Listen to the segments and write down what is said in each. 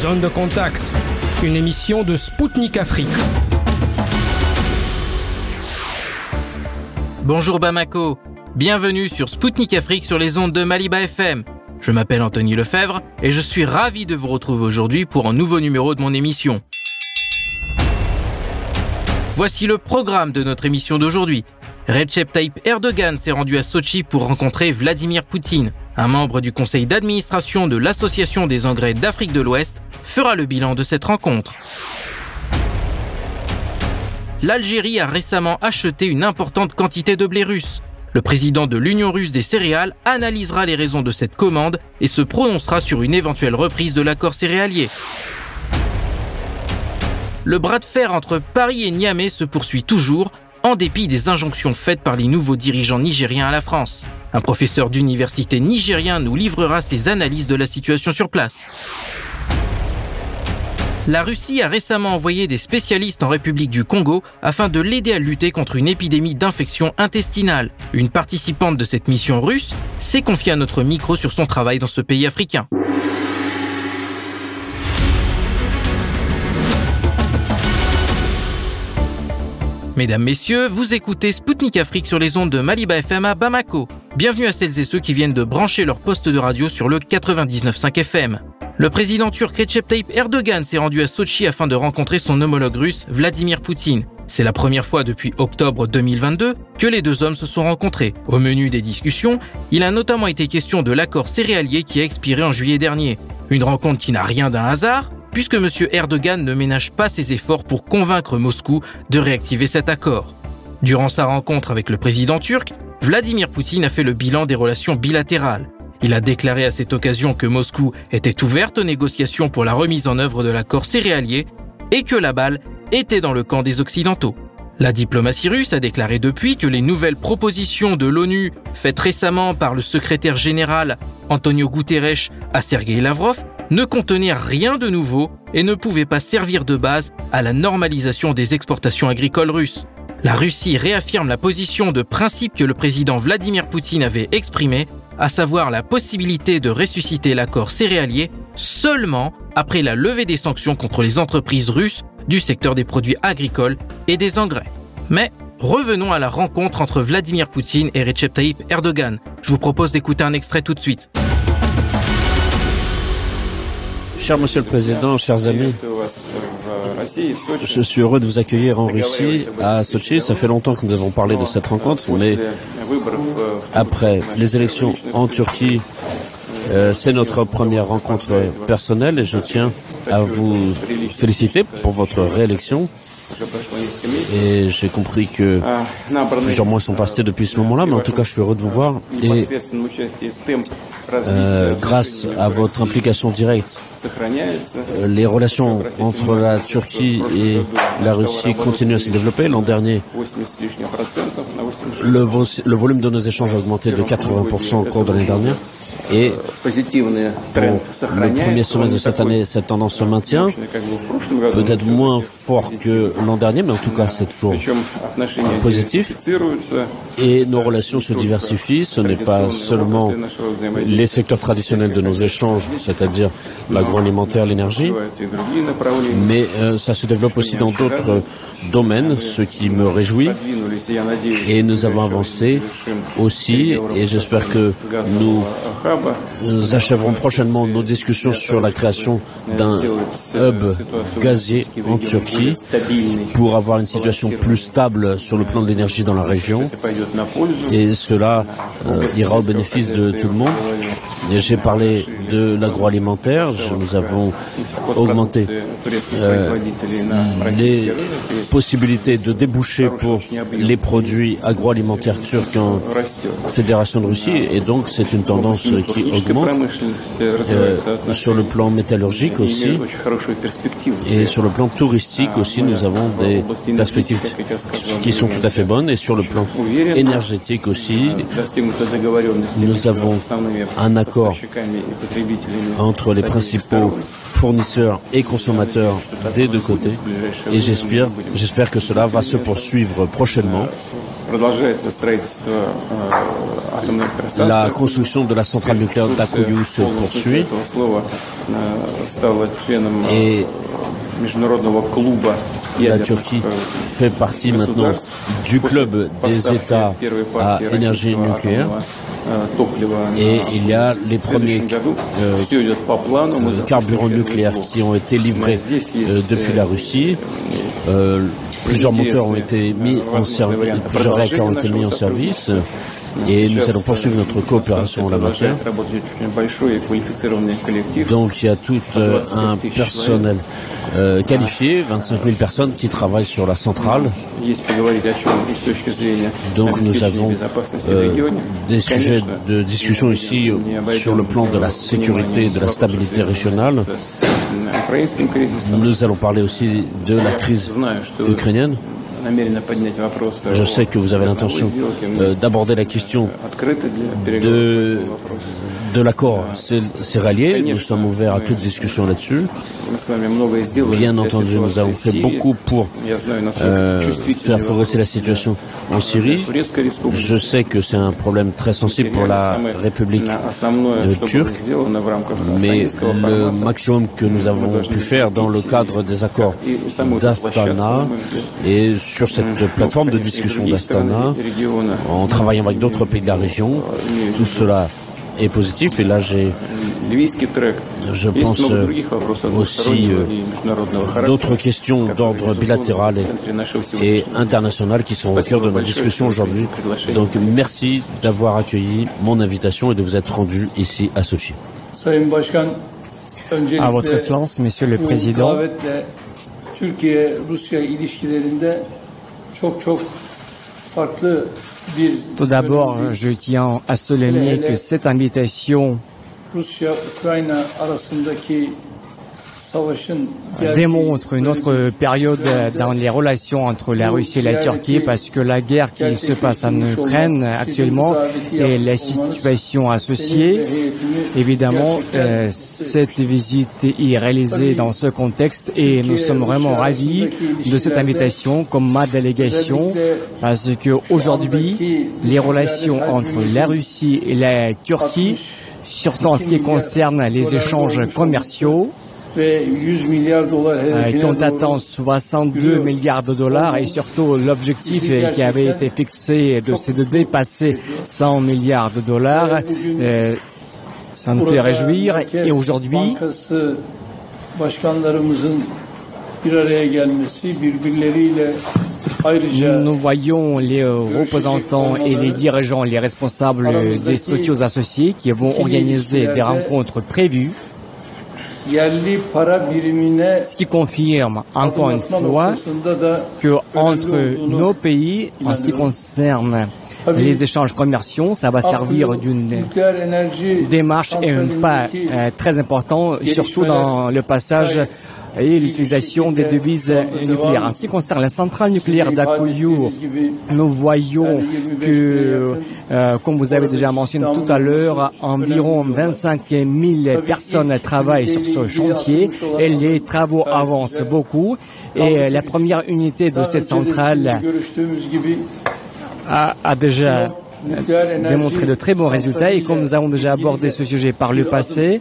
Zone de contact, une émission de Spoutnik Afrique. Bonjour Bamako, bienvenue sur Spoutnik Afrique sur les ondes de Maliba FM. Je m'appelle Anthony Lefebvre et je suis ravi de vous retrouver aujourd'hui pour un nouveau numéro de mon émission. Voici le programme de notre émission d'aujourd'hui. Recep Tayyip Erdogan s'est rendu à Sochi pour rencontrer Vladimir Poutine. Un membre du conseil d'administration de l'Association des engrais d'Afrique de l'Ouest fera le bilan de cette rencontre. L'Algérie a récemment acheté une importante quantité de blé russe. Le président de l'Union russe des céréales analysera les raisons de cette commande et se prononcera sur une éventuelle reprise de l'accord céréalier. Le bras de fer entre Paris et Niamey se poursuit toujours en dépit des injonctions faites par les nouveaux dirigeants nigériens à la France. Un professeur d'université nigérien nous livrera ses analyses de la situation sur place. La Russie a récemment envoyé des spécialistes en République du Congo afin de l'aider à lutter contre une épidémie d'infection intestinale. Une participante de cette mission russe s'est confiée à notre micro sur son travail dans ce pays africain. Mesdames, Messieurs, vous écoutez Spoutnik Afrique sur les ondes de Maliba FM à Bamako. Bienvenue à celles et ceux qui viennent de brancher leur poste de radio sur le 99.5 FM. Le président turc Recep Tayyip Erdogan s'est rendu à Sochi afin de rencontrer son homologue russe Vladimir Poutine. C'est la première fois depuis octobre 2022 que les deux hommes se sont rencontrés. Au menu des discussions, il a notamment été question de l'accord céréalier qui a expiré en juillet dernier. Une rencontre qui n'a rien d'un hasard, puisque M. Erdogan ne ménage pas ses efforts pour convaincre Moscou de réactiver cet accord. Durant sa rencontre avec le président turc, Vladimir Poutine a fait le bilan des relations bilatérales. Il a déclaré à cette occasion que Moscou était ouverte aux négociations pour la remise en œuvre de l'accord céréalier et que la balle était dans le camp des Occidentaux. La diplomatie russe a déclaré depuis que les nouvelles propositions de l'ONU faites récemment par le secrétaire général Antonio Guterres à Sergei Lavrov ne contenait rien de nouveau et ne pouvait pas servir de base à la normalisation des exportations agricoles russes. La Russie réaffirme la position de principe que le président Vladimir Poutine avait exprimée, à savoir la possibilité de ressusciter l'accord céréalier seulement après la levée des sanctions contre les entreprises russes du secteur des produits agricoles et des engrais. Mais revenons à la rencontre entre Vladimir Poutine et Recep Tayyip Erdogan. Je vous propose d'écouter un extrait tout de suite. Cher Monsieur le Président, chers amis, je suis heureux de vous accueillir en Russie, à Sochi. Ça fait longtemps que nous avons parlé de cette rencontre, mais après les élections en Turquie, euh, c'est notre première rencontre personnelle et je tiens à vous féliciter pour votre réélection. Et j'ai compris que plusieurs mois sont passés depuis ce moment-là, mais en tout cas, je suis heureux de vous voir. Et euh, grâce à votre implication directe les relations entre la Turquie et la Russie continuent à se développer. L'an dernier, le, le, volume de nos échanges a augmenté de 80% au cours de l'année dernière. Et le premier semestre de cette année, cette tendance se maintient, peut-être moins fort que l'an dernier, mais en tout cas c'est toujours positif. Et nos relations se diversifient. Ce n'est pas seulement les secteurs traditionnels de nos échanges, c'est-à-dire l'agroalimentaire, l'énergie, mais euh, ça se développe aussi dans d'autres domaines, ce qui me réjouit. Et nous avons avancé aussi, et j'espère que nous nous achèverons prochainement nos discussions sur la création d'un hub gazier en Turquie pour avoir une situation plus stable sur le plan de l'énergie dans la région. Et cela euh, ira au bénéfice de tout le monde. J'ai parlé de l'agroalimentaire. Nous avons augmenté euh, les possibilités de déboucher pour les produits agroalimentaires turcs en Fédération de Russie. Et donc, c'est une tendance qui augmente. Euh, sur le plan métallurgique aussi. Et sur le plan touristique aussi, nous avons des perspectives qui sont tout à fait bonnes. Et sur le plan énergétique aussi, nous avons un accord accord entre les principaux fournisseurs et consommateurs des deux côtés. Et j'espère, j'espère que cela va se poursuivre prochainement. La construction de la centrale nucléaire d'Akuyu se poursuit. Et la Turquie fait partie maintenant du club des États à énergie nucléaire. Et il y a les premiers euh, carburants nucléaires qui ont été livrés euh, depuis la Russie. Euh, plusieurs moteurs ont été mis en service, plusieurs réacteurs ont été mis en service et nous allons poursuivre notre coopération en la matière. Donc il y a tout euh, un personnel euh, qualifié, 25 000 personnes qui travaillent sur la centrale. Donc nous avons euh, des sujets de discussion ici sur le plan de la sécurité et de la stabilité régionale. Nous allons parler aussi de la crise ukrainienne. Je sais que vous avez l'intention euh, d'aborder la question de, de l'accord céréalier. Nous sommes ouverts à toute discussion là-dessus. Bien entendu, nous avons fait beaucoup pour euh, faire progresser la situation en Syrie. Je sais que c'est un problème très sensible pour la République turque, mais le maximum que nous avons pu faire dans le cadre des accords d'Astana et sur cette plateforme de discussion d'Astana, en travaillant avec d'autres pays de la région, tout cela est positif. Et là, j'ai, je pense aussi euh, d'autres questions d'ordre bilatéral et, international qui sont au cœur de notre discussion aujourd'hui. Donc, merci d'avoir accueilli mon invitation et de vous être rendu ici à Sochi. À votre excellence, Monsieur le Président. Tout d'abord, je tiens à souligner que cette invitation démontre une autre période dans les relations entre la Russie et la Turquie parce que la guerre qui se passe en Ukraine actuellement et la situation associée, évidemment, euh, cette visite est réalisée dans ce contexte et nous sommes vraiment ravis de cette invitation comme ma délégation parce que aujourd'hui, les relations entre la Russie et la Turquie, surtout en ce qui concerne les échanges commerciaux, on attend 62 milliards de dollars et surtout l'objectif qui avait été fixé de, c'est de dépasser 100 milliards de dollars. Euh, ça nous fait réjouir. Et aujourd'hui nous voyons les représentants et les dirigeants, les responsables des structures associées qui vont organiser des rencontres prévues ce qui confirme encore une fois que entre nos pays, en ce qui concerne les échanges commerciaux, ça va servir d'une démarche et un pas euh, très important, surtout dans le passage et l'utilisation des devises nucléaires. En ce qui concerne la centrale nucléaire d'Akuyu, nous voyons que, euh, comme vous avez déjà mentionné tout à l'heure, environ 25 000 personnes travaillent sur ce chantier et les travaux avancent beaucoup. Et la première unité de cette centrale a, a déjà démontré de très bons résultats et comme nous avons déjà abordé ce sujet par le passé,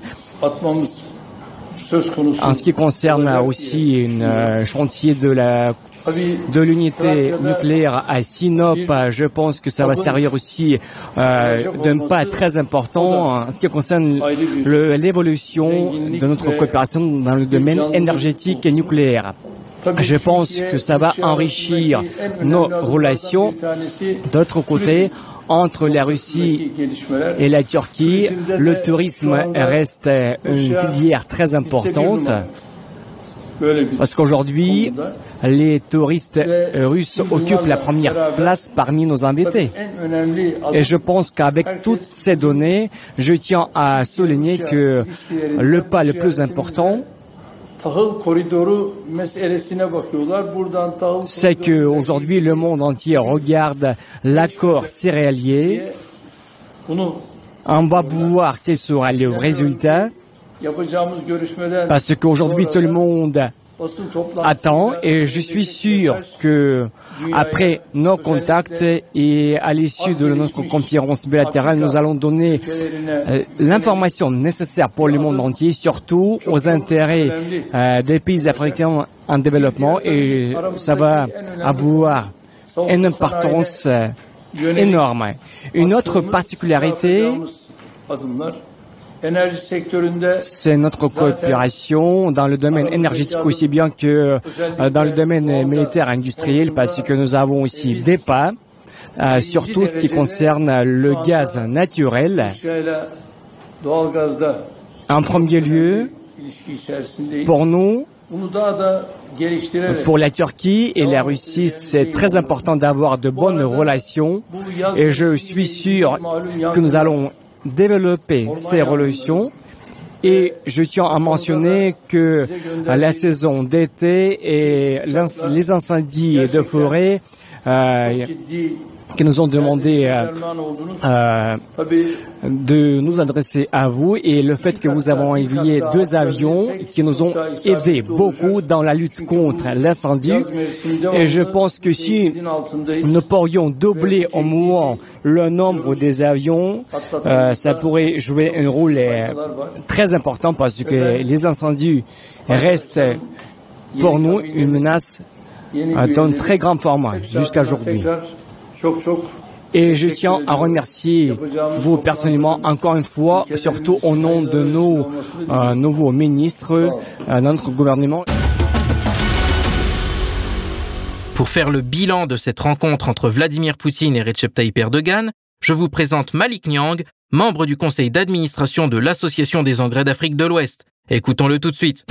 en ce qui concerne aussi un euh, chantier de l'unité nucléaire à Sinop, je pense que ça va servir aussi euh, d'un pas très important en ce qui concerne l'évolution de notre coopération dans le domaine énergétique et nucléaire. Je pense que ça va enrichir nos relations. D'autre côté, entre la Russie et la Turquie, le tourisme reste une filière très importante. Parce qu'aujourd'hui, les touristes russes occupent la première place parmi nos invités. Et je pense qu'avec toutes ces données, je tiens à souligner que le pas le plus important, c'est qu'aujourd'hui le monde entier regarde l'accord céréalier On va voir quel sera le résultat. Parce qu'aujourd'hui, tout le monde attend et je suis sûr que après nos contacts et à l'issue de notre conférence bilatérale, nous allons donner euh, l'information nécessaire pour le monde entier, surtout aux intérêts euh, des pays africains en développement et ça va avoir une importance euh, énorme. Une autre particularité, c'est notre coopération dans le domaine énergétique aussi bien que euh, dans le domaine militaire industriel parce que nous avons aussi des pas, euh, surtout ce qui concerne le gaz naturel. En premier lieu, pour nous, pour la Turquie et la Russie, c'est très important d'avoir de bonnes relations et je suis sûr que nous allons développer ces relations. Et je tiens à mentionner que la saison d'été et les incendies de forêt euh, qui nous ont demandé euh, euh, de nous adresser à vous et le fait que vous avez envoyé deux avions qui nous ont aidés beaucoup dans la lutte contre l'incendie. Et je pense que si nous pourrions doubler au moins le nombre des avions, euh, ça pourrait jouer un rôle très important parce que les incendies restent pour nous une menace d'un très grand format jusqu'à aujourd'hui. Et je tiens à remercier vous personnellement encore une fois, surtout au nom de nos euh, nouveaux ministres, euh, notre gouvernement. Pour faire le bilan de cette rencontre entre Vladimir Poutine et Recep Tayyip Erdogan, je vous présente Malik Nyang, membre du conseil d'administration de l'Association des engrais d'Afrique de l'Ouest. Écoutons-le tout de suite.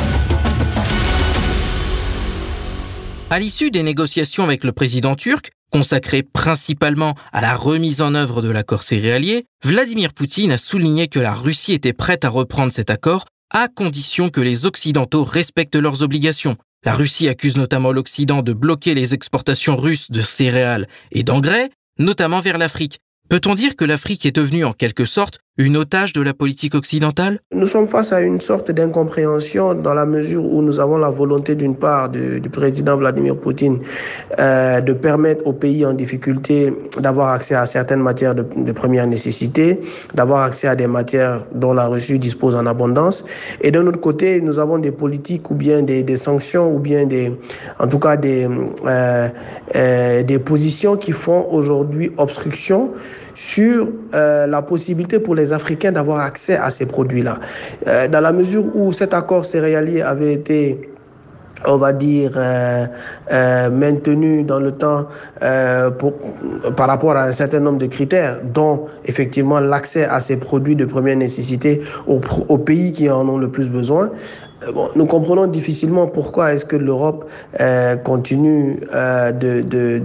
À l'issue des négociations avec le président turc, consacré principalement à la remise en œuvre de l'accord céréalier, Vladimir Poutine a souligné que la Russie était prête à reprendre cet accord à condition que les Occidentaux respectent leurs obligations. La Russie accuse notamment l'Occident de bloquer les exportations russes de céréales et d'engrais, notamment vers l'Afrique, Peut-on dire que l'Afrique est devenue en quelque sorte une otage de la politique occidentale? Nous sommes face à une sorte d'incompréhension dans la mesure où nous avons la volonté d'une part du, président Vladimir Poutine euh, de permettre aux pays en difficulté d'avoir accès à certaines matières de, première nécessité, d'avoir accès à des matières dont la Russie dispose en abondance. Et d'un autre côté, nous avons des politiques ou bien des, sanctions ou bien en tout cas euh, euh, des positions qui font aujourd'hui obstruction sur euh, la possibilité pour les Africains d'avoir accès à ces produits-là. Euh, dans la mesure où cet accord céréalier avait été on va dire, euh, maintenu dans le temps pour, par rapport à un certain nombre de critères, dont effectivement l'accès à ces produits de première nécessité aux pays qui en ont le plus besoin. Euh, nous comprenons difficilement pourquoi est-ce que l'Europe euh, continue euh, de, de,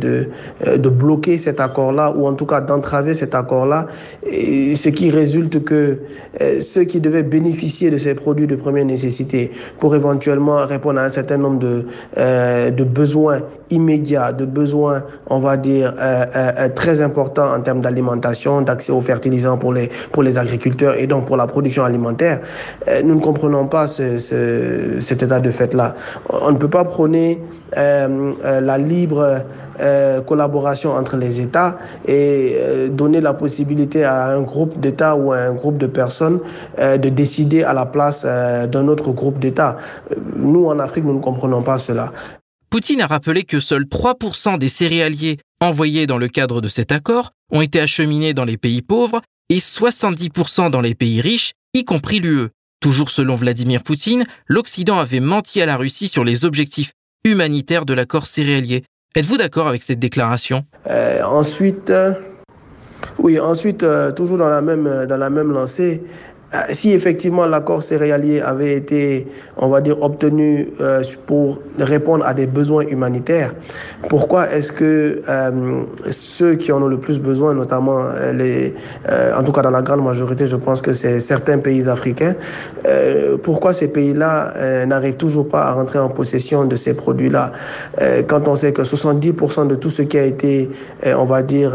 de, bloquer cet accord-là, ou en tout cas d'entraver cet accord-là, ce qui résulte que ceux qui devaient bénéficier de ces produits de première nécessité pour éventuellement répondre à un certain nombre de, de besoins immédiats, de besoins, on va dire, très importants en termes d'alimentation, d'accès aux fertilisants pour les, pour les agriculteurs et donc pour la production alimentaire, nous ne comprenons pas ce, ce cet état de fait-là. On ne peut pas prôner euh, euh, la libre euh, collaboration entre les États et donner la possibilité à un groupe d'États ou à un groupe de personnes de décider à la place d'un autre groupe d'États. Nous, en Afrique, nous ne comprenons pas cela. Poutine a rappelé que seuls 3% des céréaliers envoyés dans le cadre de cet accord ont été acheminés dans les pays pauvres et 70% dans les pays riches, y compris l'UE. Toujours selon Vladimir Poutine, l'Occident avait menti à la Russie sur les objectifs humanitaires de l'accord céréalier. Êtes-vous d'accord avec cette déclaration? Euh, Ensuite, euh, oui, ensuite, euh, toujours dans la même, lancée, si effectivement l'accord céréalier avait été, on va dire, obtenu euh, pour répondre à des besoins humanitaires, pourquoi est-ce que euh, ceux qui en ont le plus besoin, notamment les, en tout cas dans la grande majorité, je pense que c'est certains pays africains, pourquoi ces pays-là n'arrivent toujours pas à rentrer en possession de ces produits-là quand on sait que 70% de tout ce qui a été, on va dire,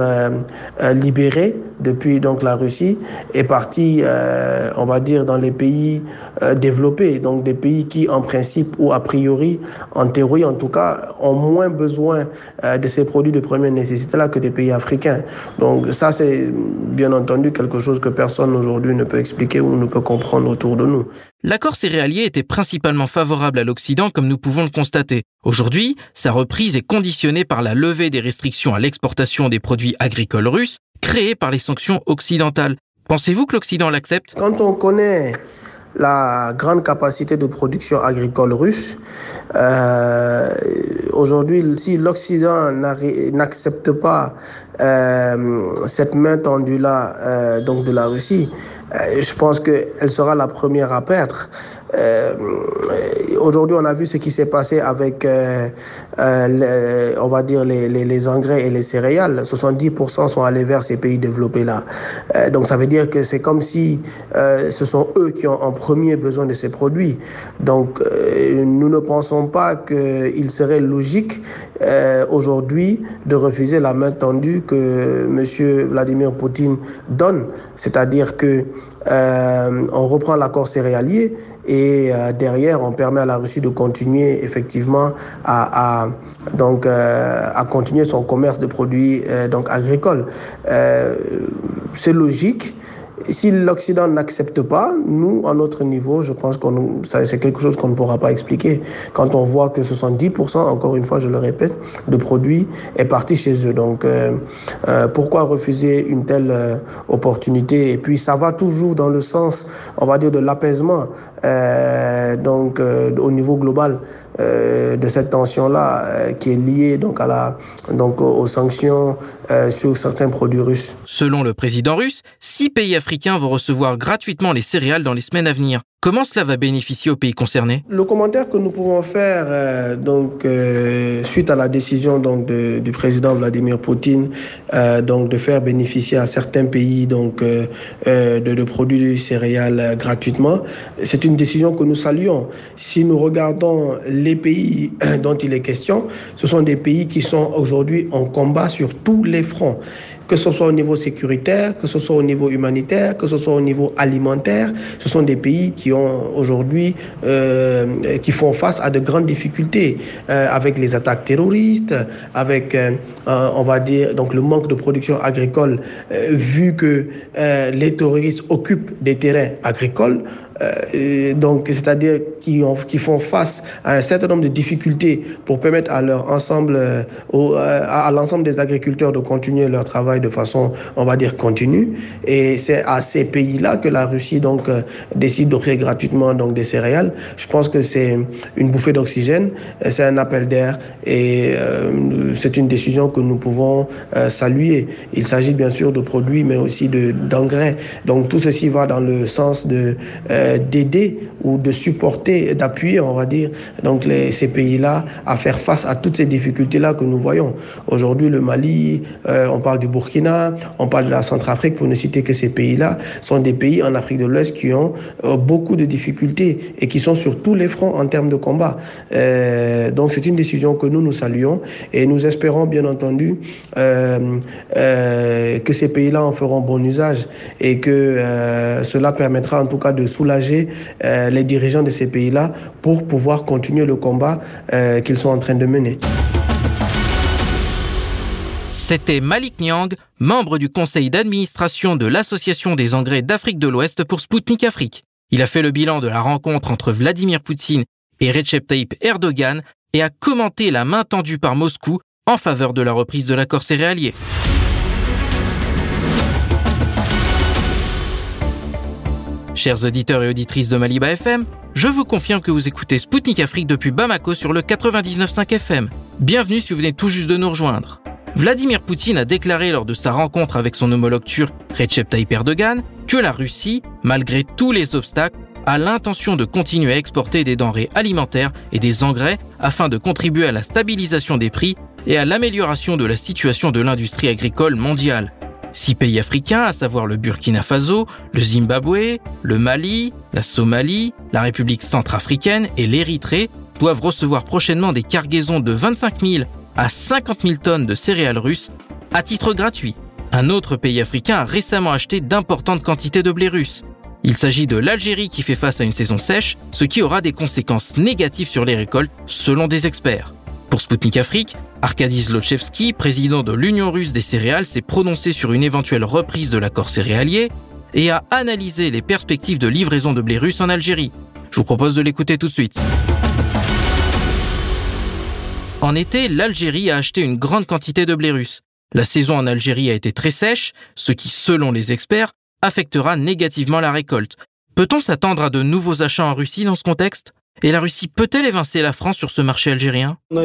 libéré depuis donc la Russie est partie, euh, on va dire, dans les pays euh, développés, donc des pays qui, en principe ou a priori, en théorie en tout cas, ont moins besoin euh, de ces produits de première nécessité-là que des pays africains. Donc ça, c'est bien entendu quelque chose que personne aujourd'hui ne peut expliquer ou ne peut comprendre autour de nous. L'accord céréalier était principalement favorable à l'Occident comme nous pouvons le constater. Aujourd'hui, sa reprise est conditionnée par la levée des restrictions à l'exportation des produits agricoles russes créées par les sanctions occidentales. Pensez-vous que l'Occident l'accepte? Quand on connaît la grande capacité de production agricole russe, euh, aujourd'hui, si l'Occident n'accepte pas euh, cette main tendue-là euh, donc de la Russie, euh, je pense qu'elle sera la première à perdre. Euh, Aujourd'hui, on a vu ce qui s'est passé avec, euh, euh, on va dire, les, les, les, engrais et les céréales. 70% sont allés vers ces pays développés-là. Donc, ça veut dire que c'est comme si ce sont eux qui ont en premier besoin de ces produits. Donc, nous ne pensons pas qu'il serait logique aujourd'hui de refuser la main tendue que M. Vladimir Poutine donne. C'est-à-dire que on reprend l'accord céréalier et euh, derrière on permet à la Russie de continuer effectivement à, donc euh, à continuer son commerce de produits euh, donc agricoles. c'est logique si l'Occident n'accepte pas, nous, à notre niveau, je pense que c'est quelque chose qu'on ne pourra pas expliquer. Quand on voit que 70%, encore une fois, je le répète, de produits est parti chez eux. Donc, pourquoi refuser une telle opportunité? Et puis, ça va toujours dans le sens, on va dire, de l'apaisement, euh, donc euh, au niveau global. Euh, de cette tension-là euh, qui est liée donc à la donc aux sanctions sur certains produits russes. Selon le président russe, six pays africains vont recevoir gratuitement les céréales dans les semaines à venir. Comment cela va bénéficier aux pays concernés? Le commentaire que nous pouvons faire euh, donc euh, suite à la décision donc du président Vladimir Poutine euh, donc de faire bénéficier à certains pays donc de, de, produits céréales gratuitement, c'est une décision que nous saluons. Si nous regardons les pays dont il est question, ce sont des pays qui sont aujourd'hui en combat sur tous les fronts que ce soit au niveau sécuritaire, que ce soit au niveau humanitaire, que ce soit au niveau alimentaire. Ce sont des pays qui ont aujourd'hui, euh, qui font face à de grandes difficultés euh, avec les attaques terroristes, avec, euh, on va dire, donc le manque de production agricole, vu que les terroristes occupent des terrains agricoles. Euh, donc, c'est-à-dire qui, ont, qui font face à un certain nombre de difficultés pour permettre à leur ensemble, euh, euh, à l'ensemble des agriculteurs de continuer leur travail de façon, on va dire, continue. Et c'est à ces pays-là que la Russie donc décide d'offrir gratuitement donc des céréales. Je pense que c'est une bouffée d'oxygène, c'est un appel d'air et c'est une décision que nous pouvons saluer. Il s'agit bien sûr de produits, mais aussi d'engrais. Donc tout ceci va dans le sens de d'aider ou de supporter, d'appuyer, on va dire, donc ces pays-là à faire face à toutes ces difficultés-là que nous voyons. Aujourd'hui, le Mali, euh, on parle du Burkina, on parle de la Centrafrique, pour ne citer que ces pays-là, sont des pays en Afrique de l'Ouest qui ont euh, beaucoup de difficultés et qui sont sur tous les fronts en termes de combat. Euh, donc c'est une décision que nous, nous saluons et nous espérons bien entendu euh, euh, que ces pays-là en feront bon usage et que euh, cela permettra en tout cas de soulager les dirigeants de ces pays-là pour pouvoir continuer le combat qu'ils sont en train de mener. C'était Malik Nyang, membre du conseil d'administration de l'Association des engrais d'Afrique de l'Ouest pour Sputnik Afrique. Il a fait le bilan de la rencontre entre Vladimir Poutine et Recep Tayyip Erdogan et a commenté la main tendue par Moscou en faveur de la reprise de l'accord céréalier. Chers auditeurs et auditrices de Maliba FM, je vous confirme que vous écoutez Spoutnik Afrique depuis Bamako sur le 99.5 FM. Bienvenue si vous venez tout juste de nous rejoindre. Vladimir Poutine a déclaré lors de sa rencontre avec son homologue turc Recep Tayyip Erdogan que la Russie, malgré tous les obstacles, a l'intention de continuer à exporter des denrées alimentaires et des engrais afin de contribuer à la stabilisation des prix et à l'amélioration de la situation de l'industrie agricole mondiale. Six pays africains, à savoir le Burkina Faso, le Zimbabwe, le Mali, la Somalie, la République centrafricaine et l'Érythrée, doivent recevoir prochainement des cargaisons de 25 000 à 50 000 tonnes de céréales russes à titre gratuit. Un autre pays africain a récemment acheté d'importantes quantités de blé russe. Il s'agit de l'Algérie qui fait face à une saison sèche, ce qui aura des conséquences négatives sur les récoltes, selon des experts. Pour Sputnik Afrique, Arkady Zlochevsky, président de l'Union russe des céréales, s'est prononcé sur une éventuelle reprise de l'accord céréalier et a analysé les perspectives de livraison de blé russe en Algérie. Je vous propose de l'écouter tout de suite. En été, l'Algérie a acheté une grande quantité de blé russe. La saison en Algérie a été très sèche, ce qui, selon les experts, affectera négativement la récolte. Peut-on s'attendre à de nouveaux achats en Russie dans ce contexte? Et la Russie peut-elle évincer la France sur ce marché algérien? Je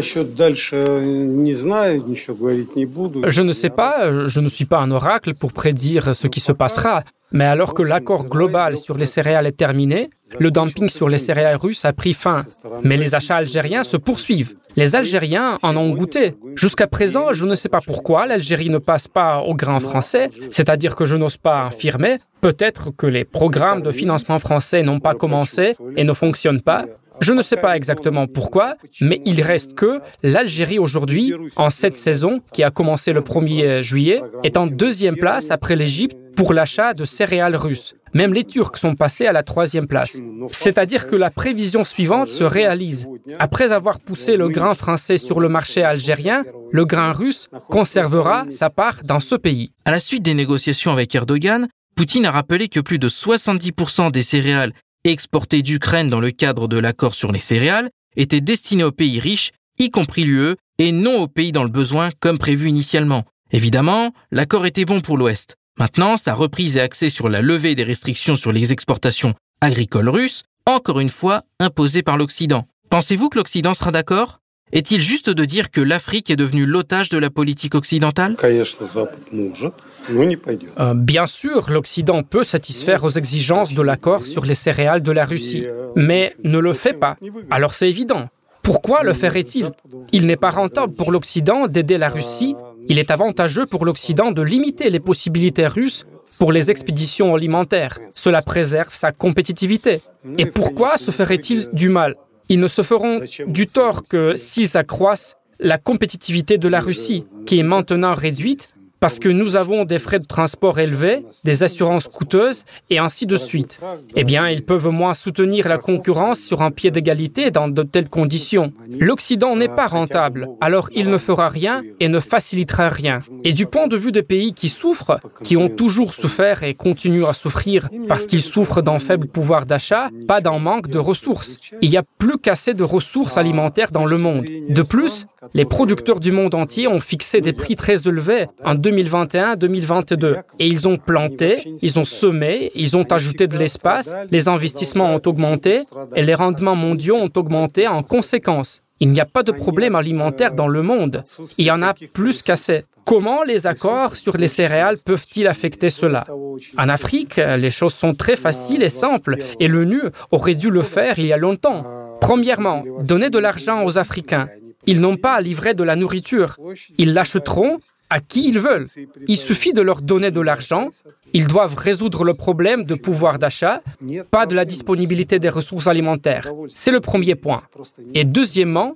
ne sais pas, je ne suis pas un oracle pour prédire ce qui se passera, mais alors que l'accord global sur les céréales est terminé, le dumping sur les céréales russes a pris fin. Mais les achats algériens se poursuivent. Les Algériens en ont goûté. Jusqu'à présent, je ne sais pas pourquoi l'Algérie ne passe pas au grain français, c'est-à-dire que je n'ose pas affirmer. Peut-être que les programmes de financement français n'ont pas commencé et ne fonctionnent pas. Je ne sais pas exactement pourquoi, mais il reste que l'Algérie aujourd'hui, en cette saison qui a commencé le 1er juillet, est en deuxième place après l'Égypte pour l'achat de céréales russes. Même les Turcs sont passés à la troisième place. C'est-à-dire que la prévision suivante se réalise. Après avoir poussé le grain français sur le marché algérien, le grain russe conservera sa part dans ce pays. À la suite des négociations avec Erdogan, Poutine a rappelé que plus de 70% des céréales exportées d'Ukraine dans le cadre de l'accord sur les céréales étaient destinées aux pays riches, y compris l'UE, et non aux pays dans le besoin comme prévu initialement. Évidemment, l'accord était bon pour l'Ouest. Maintenant, sa reprise est axée sur la levée des restrictions sur les exportations agricoles russes, encore une fois imposées par l'Occident. Pensez-vous que l'Occident sera d'accord? Est-il juste de dire que l'Afrique est devenue l'otage de la politique occidentale? Euh, Bien sûr, l'Occident peut satisfaire aux exigences de l'accord sur les céréales de la Russie, mais ne le fait pas. Alors c'est évident. Pourquoi le ferait-il? Il n'est pas rentable pour l'Occident d'aider la Russie il est avantageux pour l'Occident de limiter les possibilités russes pour les expéditions alimentaires. Cela préserve sa compétitivité. Et pourquoi se ferait-il du mal? Ils ne se feront du tort que s'ils accroissent la compétitivité de la Russie, qui est maintenant réduite parce que nous avons des frais de transport élevés, des assurances coûteuses et ainsi de suite. Eh bien, ils peuvent moins soutenir la concurrence sur un pied d'égalité dans de telles conditions. L'Occident n'est pas rentable, alors il ne fera rien et ne facilitera rien. Et du point de vue des pays qui souffrent, qui ont toujours souffert et continuent à souffrir parce qu'ils souffrent d'un faible pouvoir d'achat, pas d'un manque de ressources. Il n'y a plus qu'assez de ressources alimentaires dans le monde. De plus, les producteurs du monde entier ont fixé des prix très élevés en 2021-2022. Et ils ont planté, ils ont semé, ils ont ajouté de l'espace, les investissements ont augmenté et les rendements mondiaux ont augmenté en conséquence. Il n'y a pas de problème alimentaire dans le monde. Il y en a plus qu'assez. Comment les accords sur les céréales peuvent-ils affecter cela En Afrique, les choses sont très faciles et simples, et l'ONU aurait dû le faire il y a longtemps. Premièrement, donner de l'argent aux Africains. Ils n'ont pas à livrer de la nourriture. Ils l'achèteront à qui ils veulent. Il suffit de leur donner de l'argent. Ils doivent résoudre le problème de pouvoir d'achat, pas de la disponibilité des ressources alimentaires. C'est le premier point. Et deuxièmement,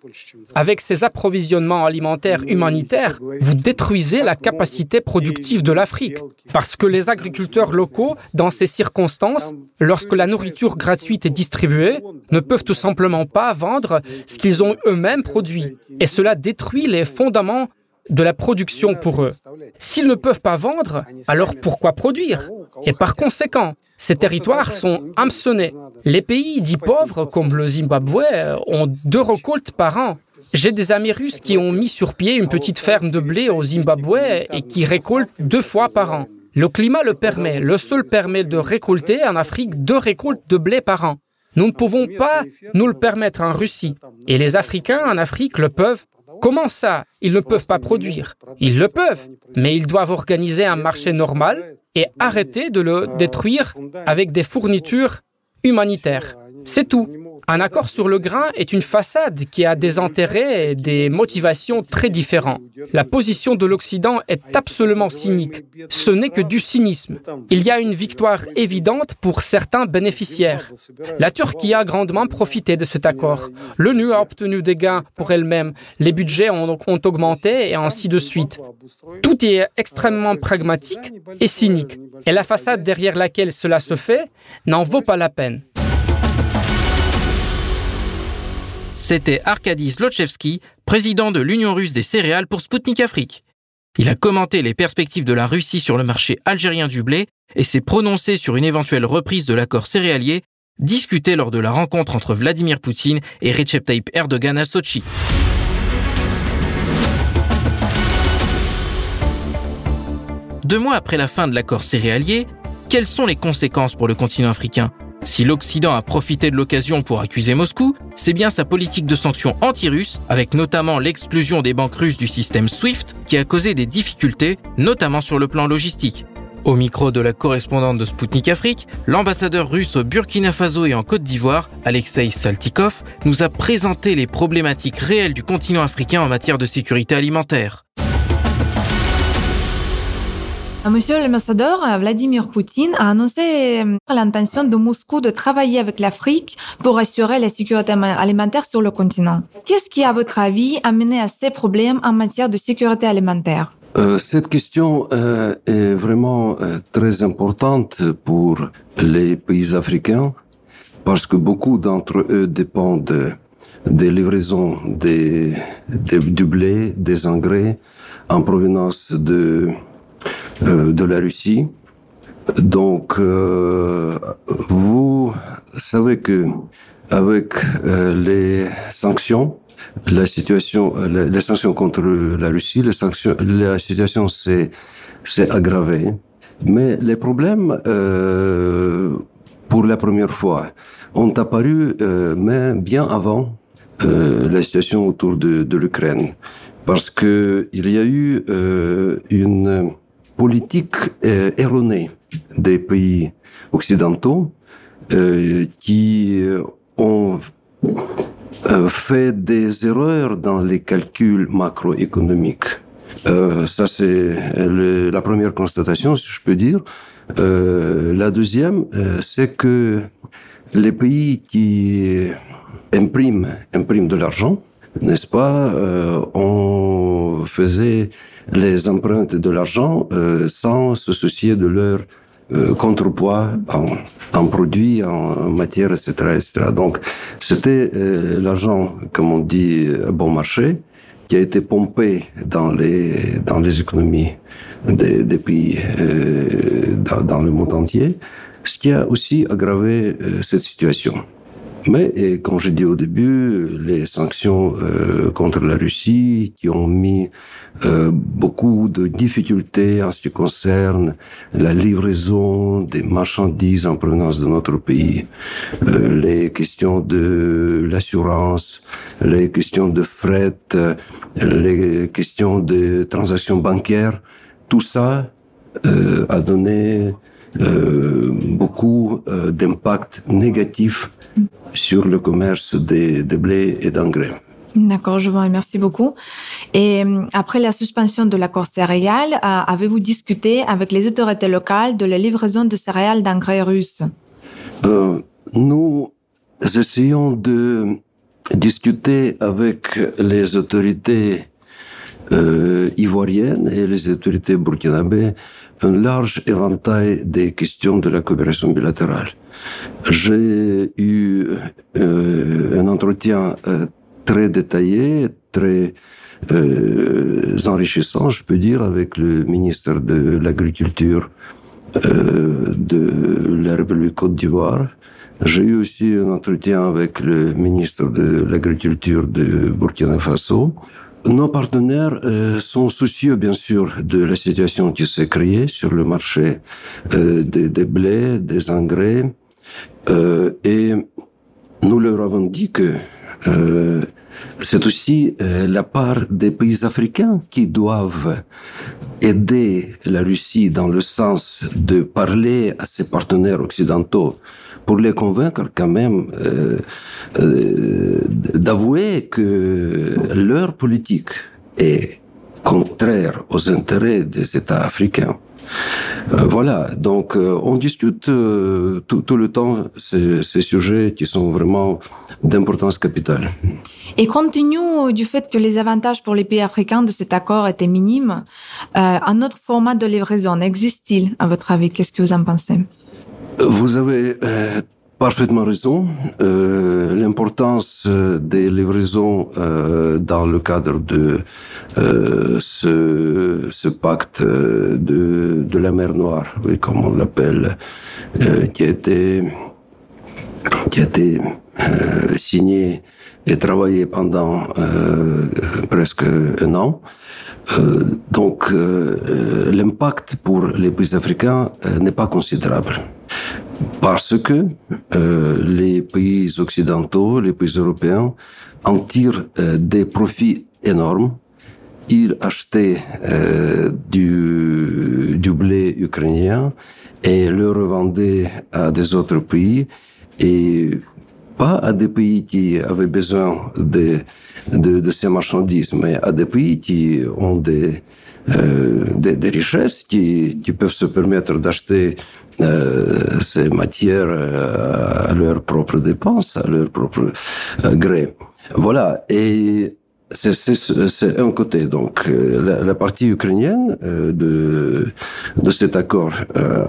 avec ces approvisionnements alimentaires humanitaires, vous détruisez la capacité productive de l'Afrique. Parce que les agriculteurs locaux, dans ces circonstances, lorsque la nourriture gratuite est distribuée, ne peuvent tout simplement pas vendre ce qu'ils ont eux-mêmes produit. Et cela détruit les fondements de la production pour eux. S'ils ne peuvent pas vendre, alors pourquoi produire? Et par conséquent, ces territoires sont hameçonnés. Les pays dits pauvres, comme le Zimbabwe, ont deux récoltes par an. J'ai des amis russes qui ont mis sur pied une petite ferme de blé au Zimbabwe et qui récoltent deux fois par an. Le climat le permet. Le sol permet de récolter en Afrique deux récoltes de blé par an. Nous ne pouvons pas nous le permettre en Russie. Et les Africains en Afrique le peuvent Comment ça? Ils ne peuvent pas produire. Ils le peuvent, mais ils doivent organiser un marché normal et arrêter de le détruire avec des fournitures humanitaires. C'est tout. Un accord sur le grain est une façade qui a des intérêts et des motivations très différents. La position de l'Occident est absolument cynique. Ce n'est que du cynisme. Il y a une victoire évidente pour certains bénéficiaires. La Turquie a grandement profité de cet accord. L'ONU a obtenu des gains pour elle-même. Les budgets ont, ont augmenté et ainsi de suite. Tout est extrêmement pragmatique et cynique. Et la façade derrière laquelle cela se fait n'en vaut pas la peine. C'était Arkady Zlochevsky, président de l'Union russe des céréales pour Sputnik Afrique. Il a commenté les perspectives de la Russie sur le marché algérien du blé et s'est prononcé sur une éventuelle reprise de l'accord céréalier discuté lors de la rencontre entre Vladimir Poutine et Recep Tayyip Erdogan à Sochi. Deux mois après la fin de l'accord céréalier, quelles sont les conséquences pour le continent africain? Si l'Occident a profité de l'occasion pour accuser Moscou, c'est bien sa politique de sanctions anti-russes, avec notamment l'explosion des banques russes du système SWIFT, qui a causé des difficultés, notamment sur le plan logistique. Au micro de la correspondante de Sputnik Afrique, l'ambassadeur russe au Burkina Faso et en Côte d'Ivoire, Alexei Saltikov, nous a présenté les problématiques réelles du continent africain en matière de sécurité alimentaire. Monsieur l'ambassadeur, Vladimir Poutine a annoncé euh, l'intention de Moscou de travailler avec l'Afrique pour assurer la sécurité alimentaire sur le continent. Qu'est-ce qui, à votre avis, a mené à ces problèmes en matière de sécurité alimentaire? Euh, cette question euh, est vraiment très importante pour les pays africains parce que beaucoup d'entre eux dépendent des livraisons des, du blé, des engrais en provenance de euh, de la Russie. Donc, euh, vous savez que avec euh, les sanctions, la situation, les, sanctions contre la Russie, les sanctions, la situation s'est aggravée. Mais les problèmes, pour la première fois, ont apparu, mais bien avant la situation autour de, de l'Ukraine, parce que il y a eu une politique euh, erronée des pays occidentaux euh, qui euh, ont fait des erreurs dans les calculs macroéconomiques. ça, c'est la première constatation, si je peux dire. la deuxième, c'est que les pays qui impriment, impriment de l'argent, n'est-ce pas, on faisait les empreintes de l'argent euh, sans se soucier de leur euh, contrepoids en, en, produits, en, matière, etc., etc. Donc, c'était euh, l'argent, comme on dit, bon marché, qui a été pompé dans les dans les économies des, des pays dans, dans, le monde entier, ce qui a aussi aggravé cette situation. Mais, et comme je dis au début, les sanctions euh, contre la Russie qui ont mis euh, beaucoup de difficultés en ce qui concerne la livraison des marchandises en provenance de notre pays, euh, les questions de l'assurance, les questions de fret, les questions de transactions bancaires, tout ça euh, a donné euh, beaucoup euh, d'impact négatif sur le commerce des, des blés et d'engrais. D'accord, je vous remercie beaucoup. Et euh, après la suspension de l'accord céréales, euh, avez-vous discuté avec les autorités locales de la livraison de céréales d'engrais russes? Euh, Nous essayons de discuter avec les autorités euh, ivoiriennes et les autorités burkinabées un large éventail des questions de la coopération bilatérale. J'ai eu euh, un entretien euh, très détaillé, très euh, enrichissant, je peux dire, avec le ministre de l'Agriculture euh, de la République Côte d'Ivoire. J'ai eu aussi un entretien avec le ministre de l'Agriculture de Burkina Faso. Nos partenaires euh, sont soucieux, bien sûr, de la situation qui s'est créée sur le marché euh, des, des, blés, des engrais, euh, et nous leur avons dit que c'est aussi euh, la part des pays africains qui doivent aider la Russie dans le sens de parler à ses partenaires occidentaux pour les convaincre quand même euh, euh, d'avouer que leur politique est contraire aux intérêts des États africains. Euh, voilà, donc on discute tout, tout, le temps ces, ces, sujets qui sont vraiment d'importance capitale. Et compte tenu du fait que les avantages pour les pays africains de cet accord étaient minimes, un autre format de livraison existe-t-il à votre avis? Qu'est-ce que vous en pensez? Vous avez parfaitement raison. Euh, L'importance euh, des livraisons euh, dans le cadre de euh, ce, ce, pacte de, de la mer Noire, oui, comme on l'appelle, euh, qui a été, qui a été signé et travaillé pendant presque un an. donc l'impact pour les pays africains n'est pas considérable parce que euh, les pays occidentaux, les pays européens en tirent euh, des profits énormes. Ils achetaient euh, du, du blé ukrainien et le revendaient à des autres pays et pas à des pays qui avaient besoin de, de, de ces marchandises, mais à des pays qui ont des, euh, des, des, richesses, qui, qui peuvent se permettre d'acheter euh, ces matières euh, à leurs propres dépenses, à leur propre euh, gré. Voilà. Et c'est un côté. Donc, la, la partie ukrainienne de, de cet accord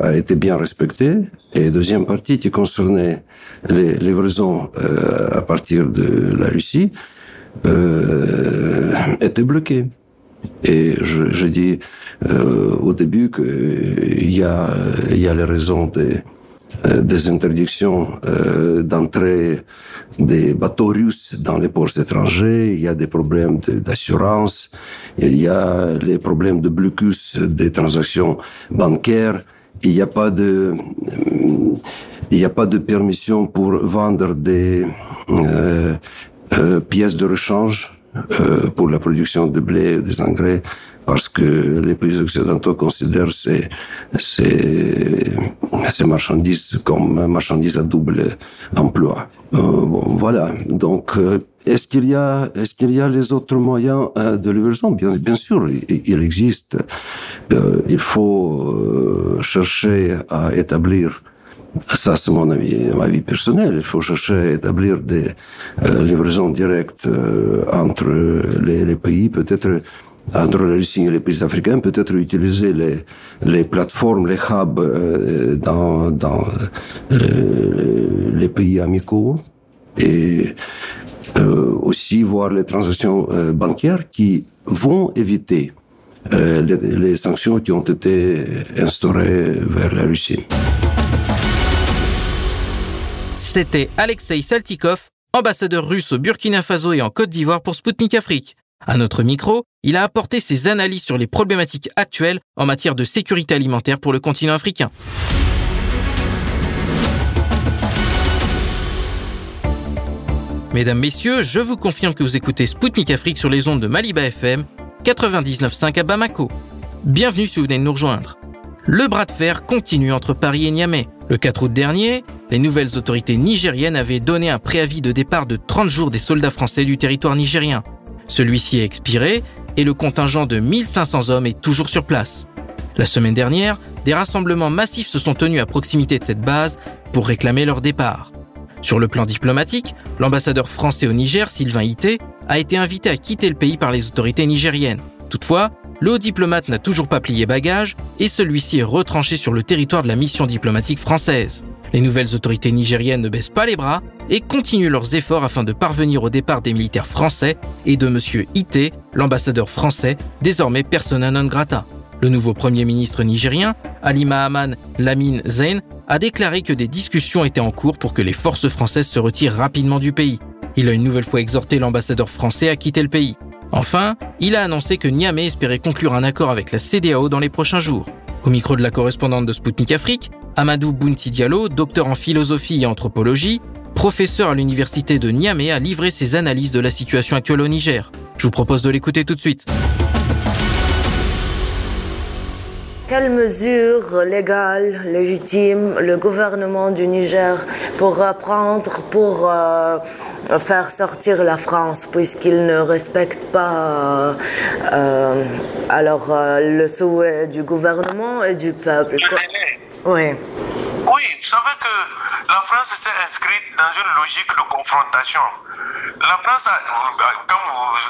a été bien respectée. Et deuxième partie qui concernait les livraisons à partir de la Russie était bloquée. Et je, je dis euh, au début qu'il y a, il y a les raisons des, euh, interdictions euh, d'entrée des bateaux russes dans les ports étrangers, il y a des problèmes d'assurance, il y a les problèmes de blocus des transactions bancaires, il n'y a pas de il n'y a pas de permission pour vendre des euh, euh, pièces de rechange euh, pour la production de blé, des engrais, parce que les pays occidentaux considèrent ces, ces, marchandises comme marchandises à double emploi. Euh, bon, voilà. Donc, euh, est-ce qu'il y a, est-ce qu'il y a les autres moyens de livraison? Bien, bien sûr, il, existe. Il faut chercher à établir ça, c'est mon avis, ma vie. Il faut chercher à établir des euh, livraisons directes euh, entre les, pays, peut-être entre la Russie et les pays africains, peut-être utiliser les, les plateformes, les hubs euh, dans, dans les pays amicaux et aussi voir les transactions bancaires qui vont éviter les sanctions qui ont été instaurées vers la Russie. C'était Alexei Saltikov, ambassadeur russe au Burkina Faso et en Côte d'Ivoire pour Sputnik Afrique. À notre micro, il a apporté ses analyses sur les problématiques actuelles en matière de sécurité alimentaire pour le continent africain. Mesdames, Messieurs, je vous confirme que vous écoutez Spoutnik Afrique sur les ondes de Maliba FM 99.5 à Bamako. Bienvenue si vous venez de nous rejoindre. Le bras de fer continue entre Paris et Niamey. Le 4 août dernier, les nouvelles autorités nigériennes avaient donné un préavis de départ de 30 jours des soldats français du territoire nigérien. Celui-ci est expiré et le contingent de 1500 hommes est toujours sur place. La semaine dernière, des rassemblements massifs se sont tenus à proximité de cette base pour réclamer leur départ. Sur le plan diplomatique, l'ambassadeur français au Niger, Sylvain Ité, a été invité à quitter le pays par les autorités nigériennes. Toutefois, le haut diplomate n'a toujours pas plié bagage et celui-ci est retranché sur le territoire de la mission diplomatique française. Les nouvelles autorités nigériennes ne baissent pas les bras et continuent leurs efforts afin de parvenir au départ des militaires français et de M. Ité, l'ambassadeur français, désormais persona non grata. Le nouveau premier ministre nigérien, Ali Mahaman Lamine Zain, a déclaré que des discussions étaient en cours pour que les forces françaises se retirent rapidement du pays. Il a une nouvelle fois exhorté l'ambassadeur français à quitter le pays. Enfin, il a annoncé que Niamey espérait conclure un accord avec la CDAO dans les prochains jours. Au micro de la correspondante de Spoutnik Afrique, Amadou Bounti Diallo, docteur en philosophie et anthropologie, professeur à l'université de Niamey, a livré ses analyses de la situation actuelle au Niger. Je vous propose de l'écouter tout de suite. Quelles mesures légales, légitimes, le gouvernement du Niger pourra prendre pour euh, faire sortir la France, puisqu'il ne respecte pas euh, alors euh, le souhait du gouvernement et du peuple? Oui. Oui, vous savez que la France s'est inscrite dans une logique de confrontation. La France, a,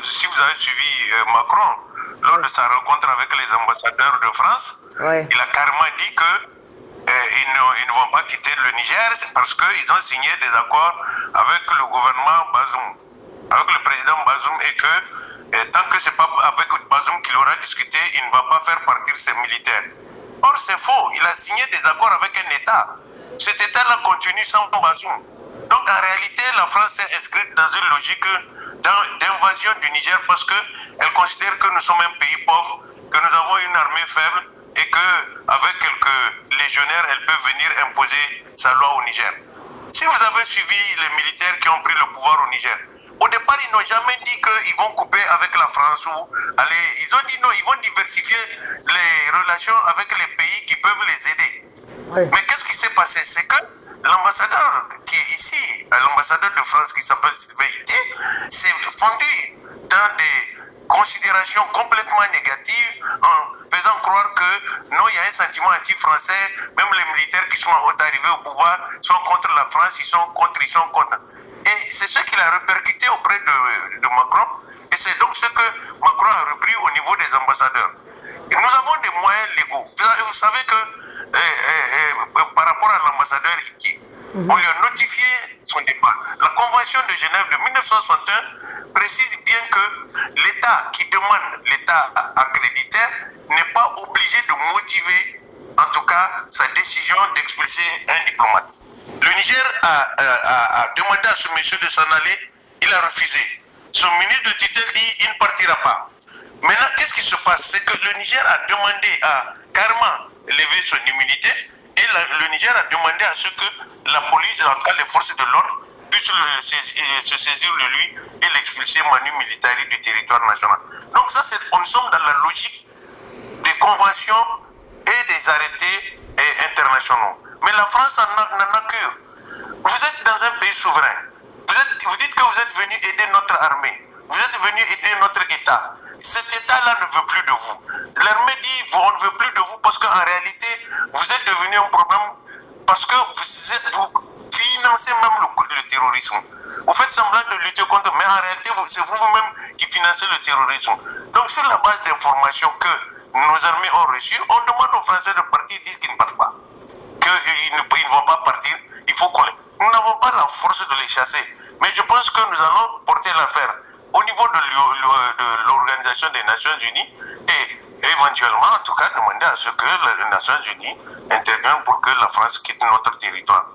si vous avez suivi Macron, lors de sa rencontre avec les ambassadeurs de France, il a carrément dit que eh, ils, ne, vont pas quitter le Niger parce qu'ils ont signé des accords avec le gouvernement Bazoum, avec le président Bazoum et que eh, tant que c'est pas avec Bazoum qu'il aura discuté, il ne va pas faire partir ses militaires. Or, c'est faux. Il a signé des accords avec un État. Cet État-là continue sans Bazoum. Donc, en réalité, la France est inscrite dans une logique d'invasion du Niger parce qu'elle considère que nous sommes un pays pauvre, que nous avons une armée faible et qu'avec quelques légionnaires, elle peut venir imposer sa loi au Niger. Si vous avez suivi les militaires qui ont pris le pouvoir au Niger, au départ, ils n'ont jamais dit qu'ils vont couper avec la France ou aller. Ils ont dit non, ils vont diversifier les relations avec les pays qui peuvent les aider. Mais qu'est-ce qui s'est passé? C'est que l'ambassadeur qui est ici, l'ambassadeur de France qui s'appelle Sylvain s'est fondu dans des considérations complètement négatives en faisant croire que non, il y a un sentiment anti-français, même les militaires qui sont arrivés au pouvoir sont contre la France, ils sont contre, ils sont contre. Et c'est ce qu'il a répercuté auprès de, de Macron, et c'est donc ce que Macron a repris au niveau des ambassadeurs. Et nous avons des moyens légaux. Vous savez que eh, eh, eh, par rapport à l'ambassadeur qui, on lui a notifié son départ. La Convention de Genève de 1961 précise bien que l'État qui demande l'État accréditaire n'est pas obligé de motiver, en tout cas, sa décision d'expulser un diplomate. Le Niger a, demandé à ce monsieur de s'en aller, il a refusé. Son ministre de tutelle dit il ne partira pas. Maintenant, qu'est-ce qui se passe? C'est que le Niger a demandé à carrément lever son immunité et le Niger a demandé à ce que la police, en tout cas les forces de l'ordre, puissent se saisir de lui et l'expulser manu militari du territoire national. Donc ça, on sommes dans la logique des conventions et des arrêtés internationaux. Mais la France n'en a que. Vous êtes dans un pays souverain. Vous, dites que vous êtes venu aider notre armée. Vous êtes venu aider notre État cet État-là ne veut plus de vous. L'armée dit, on ne veut plus de vous parce qu'en réalité, vous êtes devenu un problème parce que vous, financez même le, terrorisme. Vous faites semblant de lutter contre, mais en réalité, c'est vous-même qui financez le terrorisme. Donc, sur la base d'informations que nos armées ont reçues, on demande aux Français de partir, ils disent qu'ils ne partent pas. Qu'ils ne, ne, vont pas partir, il faut qu'on les... Nous n'avons pas la force de les chasser. Mais je pense que nous allons porter l'affaire au niveau de l'Organisation des Nations Unies et éventuellement, en tout cas, demander à ce que les Nations Unies interviennent pour que la France quitte notre territoire.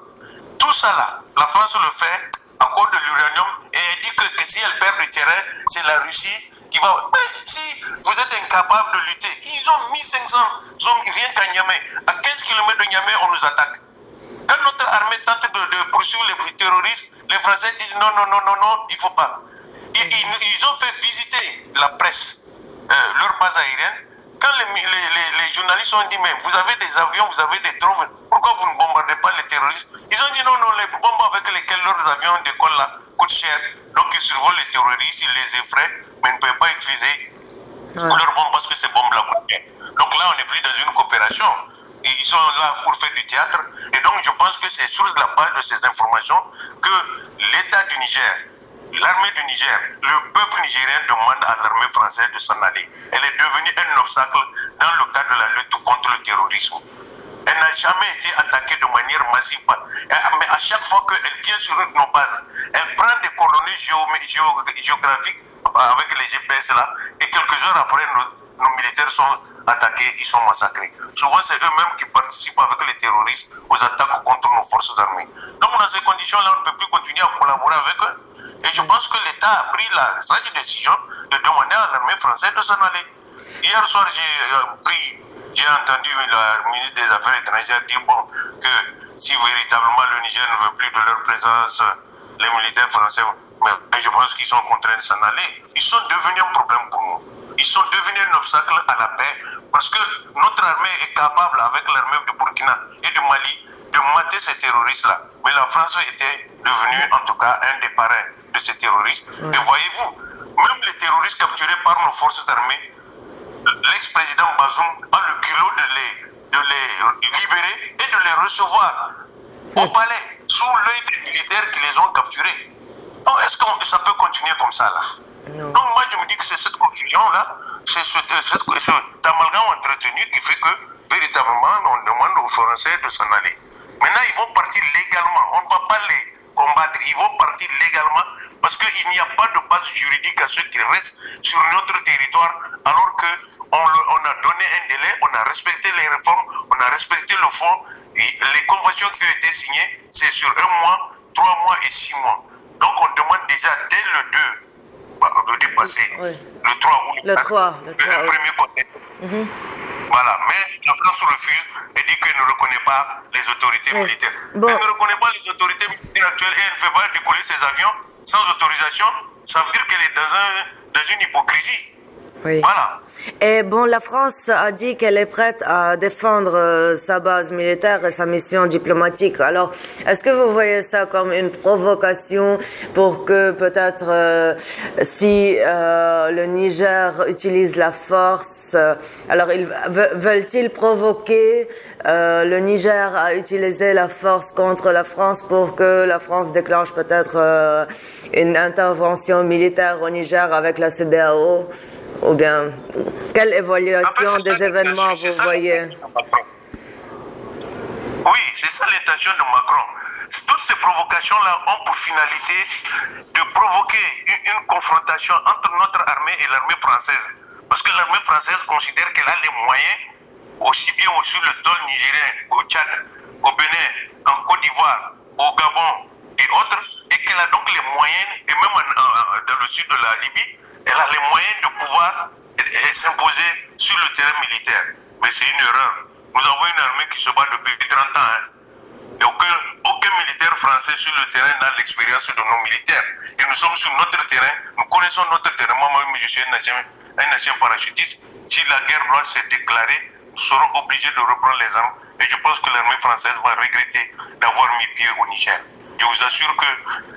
Tout ça là, la France le fait à cause de l'uranium et elle dit que, si elle perd du terrain, c'est la Russie Mais si vous êtes incapable de lutter, ils ont mis 500 hommes rien qu'à Niamey. À 15 km de Niamey, on nous attaque. Quand notre armée tente de, poursuivre les terroristes, les Français disent non, non, non, non, non, il ne faut pas. Ils, ont fait visiter la presse, euh, leur base aérienne. Quand les, les, journalistes ont dit, mais vous avez des avions, vous avez des drones, pourquoi vous ne bombardez pas les terroristes? Ils ont dit, non, non, les bombes avec lesquelles leurs avions décollent là coûtent cher. Donc ils survolent les terroristes, ils les effraient, mais ils ne peuvent pas utiliser leurs bombes parce que ces bombes-là coûtent. Donc là, on n'est plus dans une coopération. Ils sont là pour faire du théâtre. Et donc, je pense que c'est sur la base de ces informations que l'État du Niger, L'armée du Niger, le peuple nigérien demande à l'armée française de s'en aller. Elle est devenue un obstacle dans le cadre de la lutte contre le terrorisme. Elle n'a jamais été attaquée de manière massive. Mais à chaque fois qu'elle vient sur nos bases, elle prend des coordonnées géographiques avec les GPS là, et quelques heures après, nos, nos militaires sont attaqués, ils sont massacrés. Souvent, c'est eux-mêmes qui participent avec les terroristes aux attaques contre nos forces armées. Donc, dans ces conditions-là, on ne peut plus continuer à collaborer avec eux. Et je pense que l'État a pris la sage décision de demander à l'armée française de s'en aller. Hier soir, j'ai euh, pris, j'ai entendu le ministre des Affaires étrangères dire bon, que si véritablement le Niger ne veut plus de leur présence, les militaires français, mais je pense qu'ils sont contraints de s'en aller. Ils sont devenus un problème pour nous. Ils sont devenus un obstacle à la paix parce que notre armée est capable, avec l'armée de Burkina et de Mali, de mater ces terroristes-là. Mais la France était devenue, en tout cas, un des parrains de ces terroristes. Et voyez-vous, même les terroristes capturés par nos forces armées, l'ex-président Bazoum a le culot de les, de les libérer et de les recevoir au palais, sous l'œil des militaires qui les ont capturés. Donc, est-ce que ça peut continuer comme ça, là? Donc, moi, je me dis que c'est cette confusion-là, c'est ce, cet amalgame entretenu qui fait que, véritablement, on demande aux Français de s'en aller. Maintenant, ils vont partir légalement. On ne va pas les combattre. Ils vont partir légalement parce qu'il n'y a pas de base juridique à ceux qui restent sur notre territoire alors que on, on, a donné un délai, on a respecté les réformes, on a respecté le fond. Et les conventions qui ont été signées, c'est sur un mois, trois mois et six mois. Donc on demande déjà dès le 2 bah, de dépasser le 3 ou le, 3, le, 3, le premier côté. Mm-hmm. Voilà, mais la France refuse et dit qu'elle ne reconnaît pas les autorités militaires. Bon. Elle ne reconnaît pas les autorités militaires actuelles et elle ne fait pas décoller ses avions sans autorisation. Ça veut dire qu'elle est dans, un, dans une hypocrisie. Oui. Voilà. Et bon, la France a dit qu'elle est prête à défendre euh, sa base militaire et sa mission diplomatique. Alors, est-ce que vous voyez ça comme une provocation pour que peut-être euh, si euh, le Niger utilise la force, euh, alors ils veulent-ils provoquer euh, le Niger à utiliser la force contre la France pour que la France déclenche peut-être une intervention militaire au Niger avec la CDAO? Ou bien, quelle évaluation en fait, des événements vous voyez Oui, c'est ça l'intention de Macron. Toutes ces provocations-là ont pour finalité de provoquer une, une, confrontation entre notre armée et l'armée française. Parce que l'armée française considère qu'elle a les moyens, aussi bien sur le sol nigérien, au Tchad, au Bénin, en Côte d'Ivoire, au Gabon et autres, et qu'elle a donc les moyens, et même en, en, sud de la Libye, elle a les moyens de pouvoir s'imposer sur le terrain militaire. Mais c'est une erreur. Nous avons une armée qui se bat depuis 30 ans. Hein. Et aucun, militaire français sur le terrain n'a l'expérience de nos militaires. Et nous sommes sur notre terrain, nous connaissons notre terrain. Moi-même, je suis un ancien, un parachutiste. Si la guerre doit se déclarer, nous serons obligés de reprendre les armes. Et je pense que l'armée française va regretter d'avoir mis pied au Niger. Je vous assure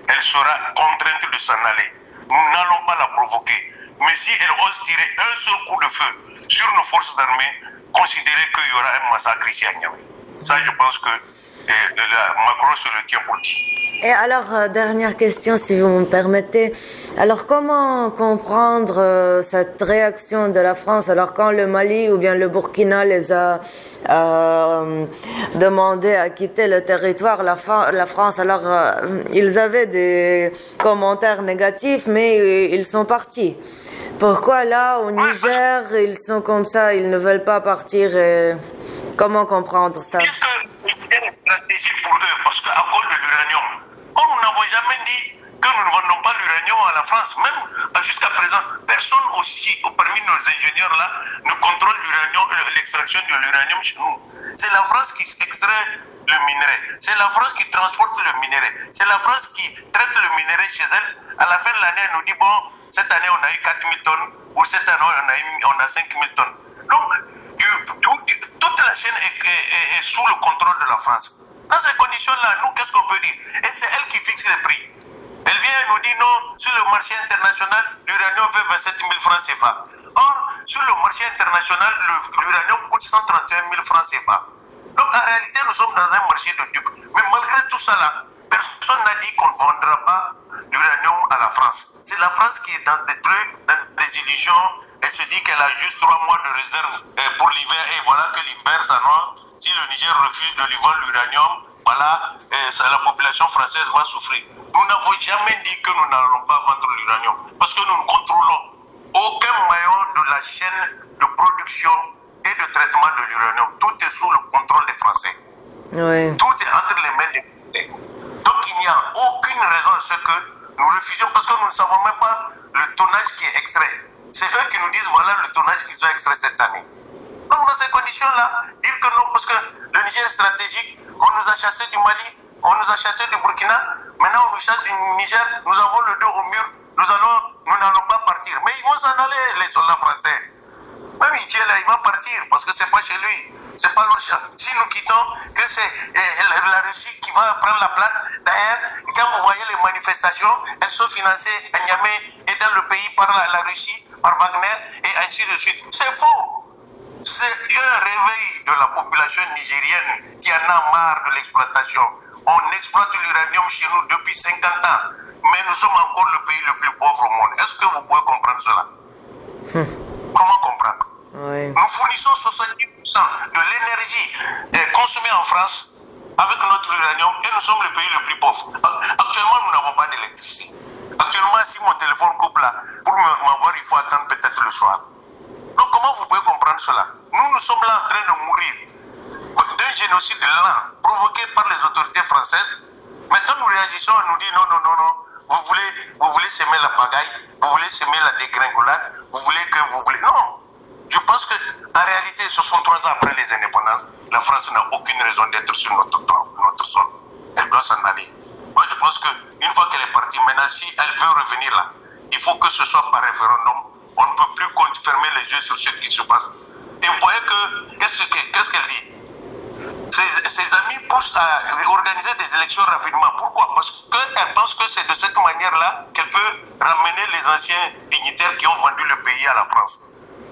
qu'elle sera contrainte de s'en aller. Nous n'allons pas la provoquer. Mais si elle ose tirer un seul coup de feu sur nos forces armées, considérez qu'il y aura un massacre ici à Niamey. Ça, je pense que euh, la, Macron se le. Et alors, euh, dernière question, si vous me permettez. Alors, comment comprendre euh, cette réaction de la France? Alors, quand le Mali ou bien le Burkina les a euh, demandé à quitter le territoire, la, France, alors, euh, ils avaient des commentaires négatifs, mais ils sont partis. Pourquoi là, au Niger, ils sont comme ça, ils ne veulent pas partir et... Comment comprendre ça? Une stratégie pour eux Parce qu'à cause de l'uranium, oh, nous n'avons jamais dit que nous ne vendons pas l'uranium à la France. Même jusqu'à présent, personne aussi, parmi nos ingénieurs là, ne contrôle l'uranium, l'extraction de l'uranium chez nous. C'est la France qui extrait le minerai. C'est la France qui transporte le minerai. C'est la France qui traite le minerai chez elle. À la fin de l'année, elle nous dit, bon, cette année, on a eu 4000 tonnes, ou cette année, on a, eu, on a 5000 tonnes. Donc, toute la chaîne est, sous le contrôle de la France. Dans ces conditions-là, nous, qu'est-ce qu'on peut dire? Et c'est elle qui fixe les prix. Elle vient et nous dit non, sur le marché international, l'uranium fait 27 000 francs CFA. Or, sur le marché international, l'uranium coûte 131 000 francs CFA. Donc, en réalité, nous sommes dans un marché de dupes. Mais malgré tout là, personne n'a dit qu'on ne vendra pas l'uranium à la France. C'est la France qui est dans des trucs, dans des illusions. Elle se dit qu'elle a juste trois mois de réserve pour l'hiver et voilà que l'hiver s'annonce. Si le Niger refuse de lui vendre l'uranium, voilà, euh, la population française va souffrir. Nous n'avons jamais dit que nous n'allons pas vendre l'uranium parce que nous ne contrôlons aucun maillon de la chaîne de production et de traitement de l'uranium. Tout est sous le contrôle des Français. Oui. Tout est entre les mains des Français. Donc il n'y a aucune raison à ce que nous refusions parce que nous ne savons même pas le tonnage qui est extrait. C'est eux qui nous disent voilà le tonnage qu'ils ont extrait cette année. Donc dans ces conditions-là, dire que non, parce que le Niger est stratégique, On nous a chassés du Mali, on nous a chassés du Burkina, maintenant on nous chasse du Niger, nous avons le dos au mur, nous allons, nous n'allons pas partir. Mais ils vont s'en aller, les soldats français. Même il là, il va partir parce que c'est pas chez lui. C'est pas leur Si nous quittons, que c'est eh, la Russie qui va prendre la place. D'ailleurs, quand vous voyez les manifestations, elles sont financées à Niamey et dans le pays par la, Russie, par Wagner et ainsi de suite. C'est faux. C'est un réveil de la population nigérienne qui en a marre de l'exploitation. On exploite l'uranium chez nous depuis 50 ans, mais nous sommes encore le pays le plus pauvre au monde. Est-ce que vous pouvez comprendre cela? Hum. Comment comprendre? Nous fournissons 70% de l'énergie euh, consommée en France avec notre uranium et nous sommes le pays le plus pauvre. Actuellement, nous n'avons pas d'électricité. Actuellement, si mon téléphone coupe là, pour m'avoir, il faut attendre peut-être le soir. Donc, comment vous pouvez comprendre cela? Nous, nous sommes là en train de mourir d'un génocide lent provoqué par les autorités françaises. Maintenant, nous réagissons et nous disons non, non, non, non. Vous voulez, vous voulez semer la pagaille, vous voulez semer la dégringolade, vous voulez que vous voulez. Non, je pense qu'en réalité, 63 ans après les indépendances, la France n'a aucune raison d'être sur notre, notre sol. Elle doit s'en aller. Moi, je pense qu'une fois qu'elle est partie, maintenant, si elle veut revenir là, il faut que ce soit par référendum. On ne peut plus fermer les yeux sur ce qui se passe. Et vous voyez que, qu'est-ce qu'elle dit? Ses, amis poussent à organiser des élections rapidement. Pourquoi? Parce qu'elle pense que c'est de cette manière-là qu'elle peut ramener les anciens dignitaires qui ont vendu le pays à la France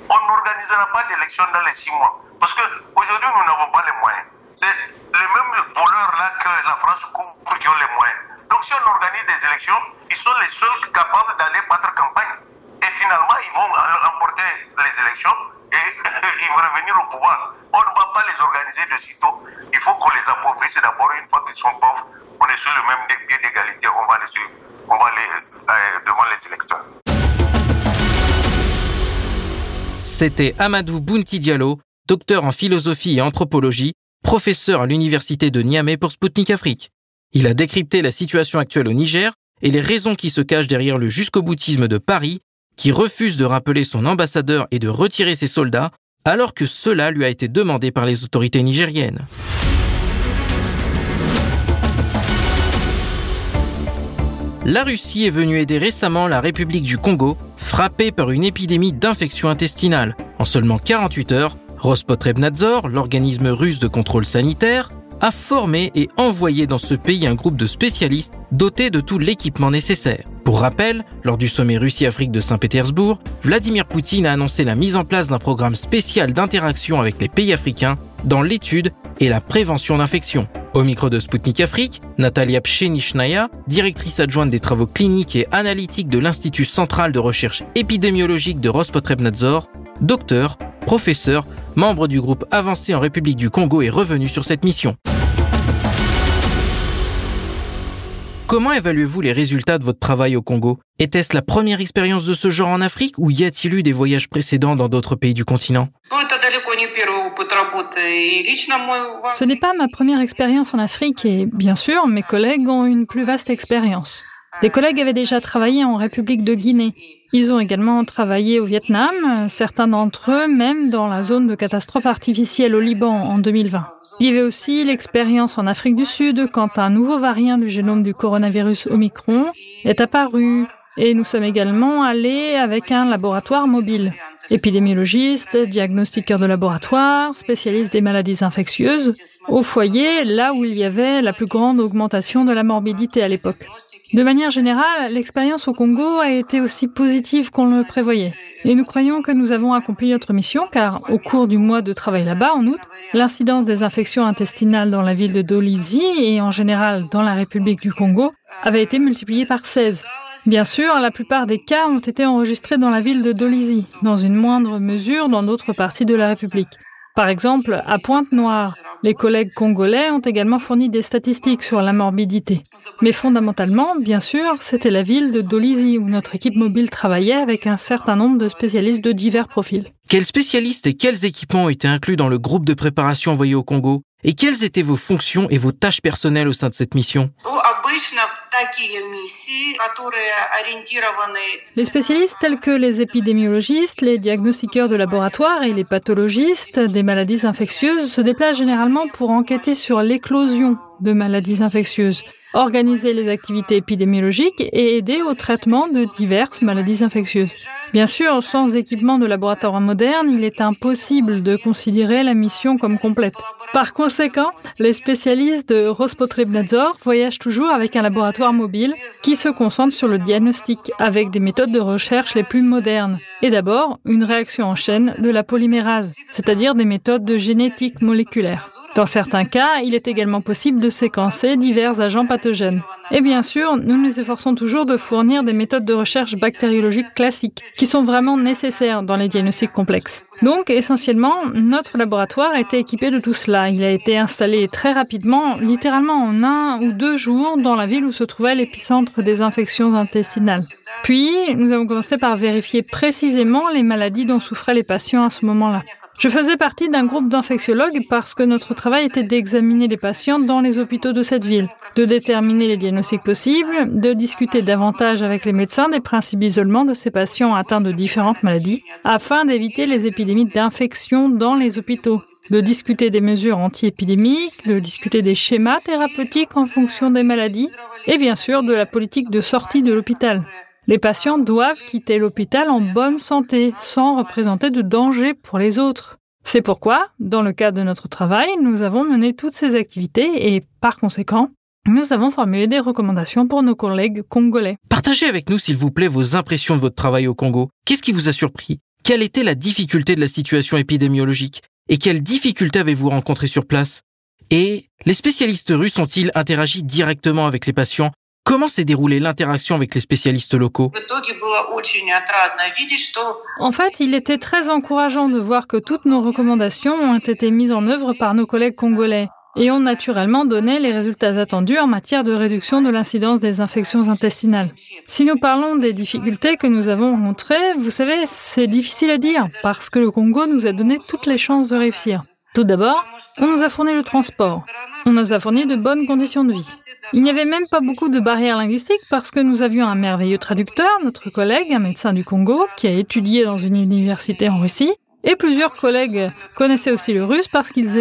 on n'organisera pas d'élection dans les six mois. Parce qu'aujourd'hui, nous n'avons pas les moyens. C'est les mêmes voleurs-là que la France couvre qui ont les moyens. Donc si on organise des élections, ils sont les seuls capables d'aller battre campagne. Et finalement, ils vont emporter les élections et ils vont revenir au pouvoir. On ne va pas les organiser de sitôt. Il faut qu'on les appauvrisse d'abord. Une fois qu'ils sont pauvres, on est sur le même pied d'égalité. On va. On va aller euh, devant les électeurs. C'était Amadou Bounti Diallo, docteur en philosophie et anthropologie, professeur à l'université de Niamey pour Sputnik Afrique. Il a décrypté la situation actuelle au Niger et les raisons qui se cachent derrière le jusqu'au boutisme de Paris, qui refuse de rappeler son ambassadeur et de retirer ses soldats, alors que cela lui a été demandé par les autorités nigériennes. La Russie est venue aider récemment la République du Congo, frappée par une épidémie d'infection intestinale. En seulement 48 heures, Rospotrebnadzor, l'organisme russe de contrôle sanitaire, a formé et envoyé dans ce pays un groupe de spécialistes dotés de tout l'équipement nécessaire. Pour rappel, lors du sommet Russie-Afrique de Saint-Pétersbourg, Vladimir Poutine a annoncé la mise en place d'un programme spécial d'interaction avec les pays africains dans l'étude et la prévention d'infections. Au micro de Sputnik Afrique, Natalia Pchenichnaya, directrice adjointe des travaux cliniques et analytiques de l'Institut central de recherche épidémiologique de Rospotrebnadzor, docteur, professeur, membre du groupe avancé en République du Congo est revenu sur cette mission. Comment évaluez-vous les résultats de votre travail au Congo? Était-ce la première expérience de ce genre en Afrique ou y a-t-il eu des voyages précédents dans d'autres pays du continent? Ce n'est pas ma première expérience en Afrique et bien sûr, mes collègues ont une plus vaste expérience. Les collègues avaient déjà travaillé en République de Guinée. Ils ont également travaillé au Vietnam, certains d'entre eux même dans la zone de catastrophe artificielle au Liban en 2020. Il y avait aussi l'expérience en Afrique du Sud quand un nouveau variant du génome du coronavirus Omicron est apparu. Et nous sommes également allés avec un laboratoire mobile. Épidémiologiste, diagnostiqueur de laboratoire, spécialiste des maladies infectieuses, au foyer, là où il y avait la plus grande augmentation de la morbidité à l'époque. De manière générale, l'expérience au Congo a été aussi positive qu'on le prévoyait. Et nous croyons que nous avons accompli notre mission car au cours du mois de travail là-bas, en août, l'incidence des infections intestinales dans la ville de Dolisie et en général dans la République du Congo avait été multipliée par 16. Bien sûr, la plupart des cas ont été enregistrés dans la ville de Dolisie, dans une moindre mesure dans d'autres parties de la République. Par exemple, à Pointe-Noire, les collègues congolais ont également fourni des statistiques sur la morbidité. Mais fondamentalement, bien sûr, c'était la ville de Dolisie où notre équipe mobile travaillait avec un certain nombre de spécialistes de divers profils. Quels spécialistes et quels équipements ont été inclus dans le groupe de préparation envoyé au Congo? Et quelles étaient vos fonctions et vos tâches personnelles au sein de cette mission? Les spécialistes tels que les épidémiologistes, les diagnostiqueurs de laboratoire et les pathologistes des maladies infectieuses se déplacent généralement pour enquêter sur l'éclosion de maladies infectieuses, organiser les activités épidémiologiques et aider au traitement de diverses maladies infectieuses. Bien sûr, sans équipement de laboratoire moderne, il est impossible de considérer la mission comme complète. Par conséquent, les spécialistes de Rospotrebnadzor voyagent toujours avec un laboratoire mobile qui se concentre sur le diagnostic avec des méthodes de recherche les plus modernes. Et d'abord, une réaction en chaîne de la polymérase, c'est-à-dire des méthodes de génétique moléculaire. Dans certains cas, il est également possible de séquencer divers agents pathogènes. Et bien sûr, nous nous efforçons toujours de fournir des méthodes de recherche bactériologique classiques, qui sont vraiment nécessaires dans les diagnostics complexes. Donc, essentiellement, notre laboratoire était équipé de tout cela. Il a été installé très rapidement, littéralement en un ou deux jours, dans la ville où se trouvait l'épicentre des infections intestinales. Puis, nous avons commencé par vérifier précisément les maladies dont souffraient les patients à ce moment-là. Je faisais partie d'un groupe d'infectiologues parce que notre travail était d'examiner les patients dans les hôpitaux de cette ville, de déterminer les diagnostics possibles, de discuter davantage avec les médecins des principes d'isolement de ces patients atteints de différentes maladies, afin d'éviter les épidémies d'infection dans les hôpitaux, de discuter des mesures anti-épidémiques, de discuter des schémas thérapeutiques en fonction des maladies, et bien sûr de la politique de sortie de l'hôpital. Les patients doivent quitter l'hôpital en bonne santé, sans représenter de danger pour les autres. C'est pourquoi, dans le cadre de notre travail, nous avons mené toutes ces activités et, par conséquent, nous avons formulé des recommandations pour nos collègues congolais. Partagez avec nous, s'il vous plaît, vos impressions de votre travail au Congo. Qu'est-ce qui vous a surpris? Quelle était la difficulté de la situation épidémiologique? Et quelles difficultés avez-vous rencontrées sur place? Et les spécialistes russes ont-ils interagi directement avec les patients? Comment s'est déroulée l'interaction avec les spécialistes locaux? En fait, il était très encourageant de voir que toutes nos recommandations ont été mises en œuvre par nos collègues congolais et ont naturellement donné les résultats attendus en matière de réduction de l'incidence des infections intestinales. Si nous parlons des difficultés que nous avons rencontrées, vous savez, c'est difficile à dire parce que le Congo nous a donné toutes les chances de réussir. Tout d'abord, on nous a fourni le transport. On nous a fourni de bonnes conditions de vie. Il n'y avait même pas beaucoup de barrières linguistiques parce que nous avions un merveilleux traducteur, notre collègue, un médecin du Congo, qui a étudié dans une université en Russie, et plusieurs collègues connaissaient aussi le russe parce qu'ils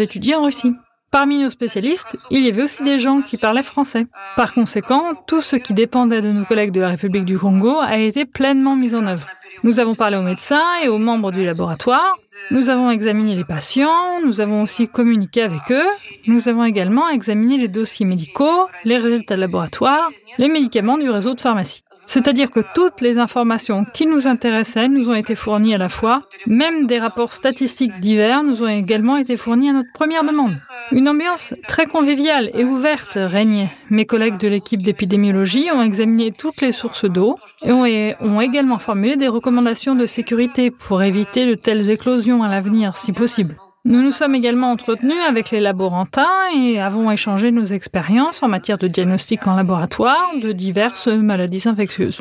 étudiaient en Russie. Parmi nos spécialistes, il y avait aussi des gens qui parlaient français. Par conséquent, tout ce qui dépendait de nos collègues de la République du Congo a été pleinement mis en œuvre. Nous avons parlé aux médecins et aux membres du laboratoire. Nous avons examiné les patients. Nous avons aussi communiqué avec eux. Nous avons également examiné les dossiers médicaux, les résultats de laboratoire, les médicaments du réseau de pharmacie. C'est-à-dire que toutes les informations qui nous intéressaient nous ont été fournies à la fois. Même des rapports statistiques divers nous ont également été fournis à notre première demande. Une ambiance très conviviale et ouverte régnait. Mes collègues de l'équipe d'épidémiologie ont examiné toutes les sources d'eau et ont également formulé des recommandations de sécurité pour éviter de telles éclosions à l'avenir si possible. Nous nous sommes également entretenus avec les laborantins et avons échangé nos expériences en matière de diagnostic en laboratoire de diverses maladies infectieuses.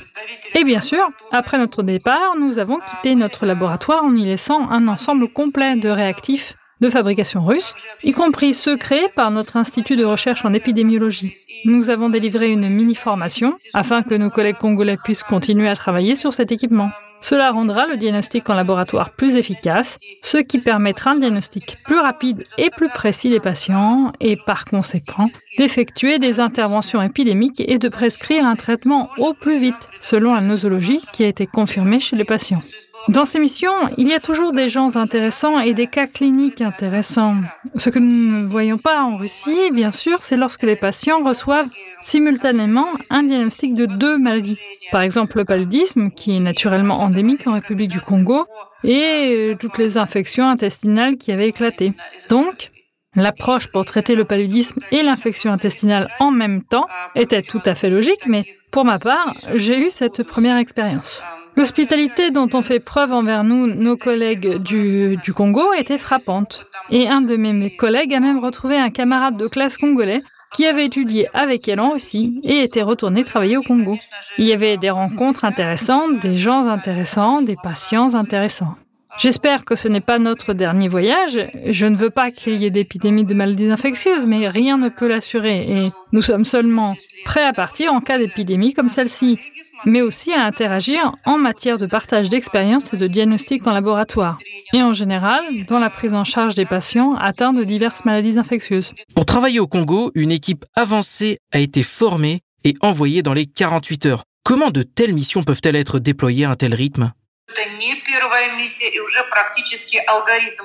Et bien sûr, après notre départ, nous avons quitté notre laboratoire en y laissant un ensemble complet de réactifs de fabrication russe, y compris ceux créés par notre institut de recherche en épidémiologie. Nous avons délivré une mini-formation afin que nos collègues congolais puissent continuer à travailler sur cet équipement. Cela rendra le diagnostic en laboratoire plus efficace, ce qui permettra un diagnostic plus rapide et plus précis des patients et par conséquent d'effectuer des interventions épidémiques et de prescrire un traitement au plus vite selon la nosologie qui a été confirmée chez les patients. Dans ces missions, il y a toujours des gens intéressants et des cas cliniques intéressants. Ce que nous ne voyons pas en Russie, bien sûr, c'est lorsque les patients reçoivent simultanément un diagnostic de deux maladies. Par exemple, le paludisme, qui est naturellement endémique en République du Congo, et euh, toutes les infections intestinales qui avaient éclaté. Donc, L'approche pour traiter le paludisme et l'infection intestinale en même temps était tout à fait logique, mais pour ma part, j'ai eu cette première expérience. L'hospitalité dont ont fait preuve envers nous nos collègues du, du Congo était frappante. Et un de mes, mes collègues a même retrouvé un camarade de classe congolais qui avait étudié avec elle en Russie et était retourné travailler au Congo. Il y avait des rencontres intéressantes, des gens intéressants, des patients intéressants. J'espère que ce n'est pas notre dernier voyage. Je ne veux pas qu'il y ait d'épidémie de maladies infectieuses, mais rien ne peut l'assurer et nous sommes seulement prêts à partir en cas d'épidémie comme celle-ci, mais aussi à interagir en matière de partage d'expériences et de diagnostic en laboratoire, et en général dans la prise en charge des patients atteints de diverses maladies infectieuses. Pour travailler au Congo, une équipe avancée a été formée et envoyée dans les 48 heures. Comment de telles missions peuvent-elles être déployées à un tel rythme?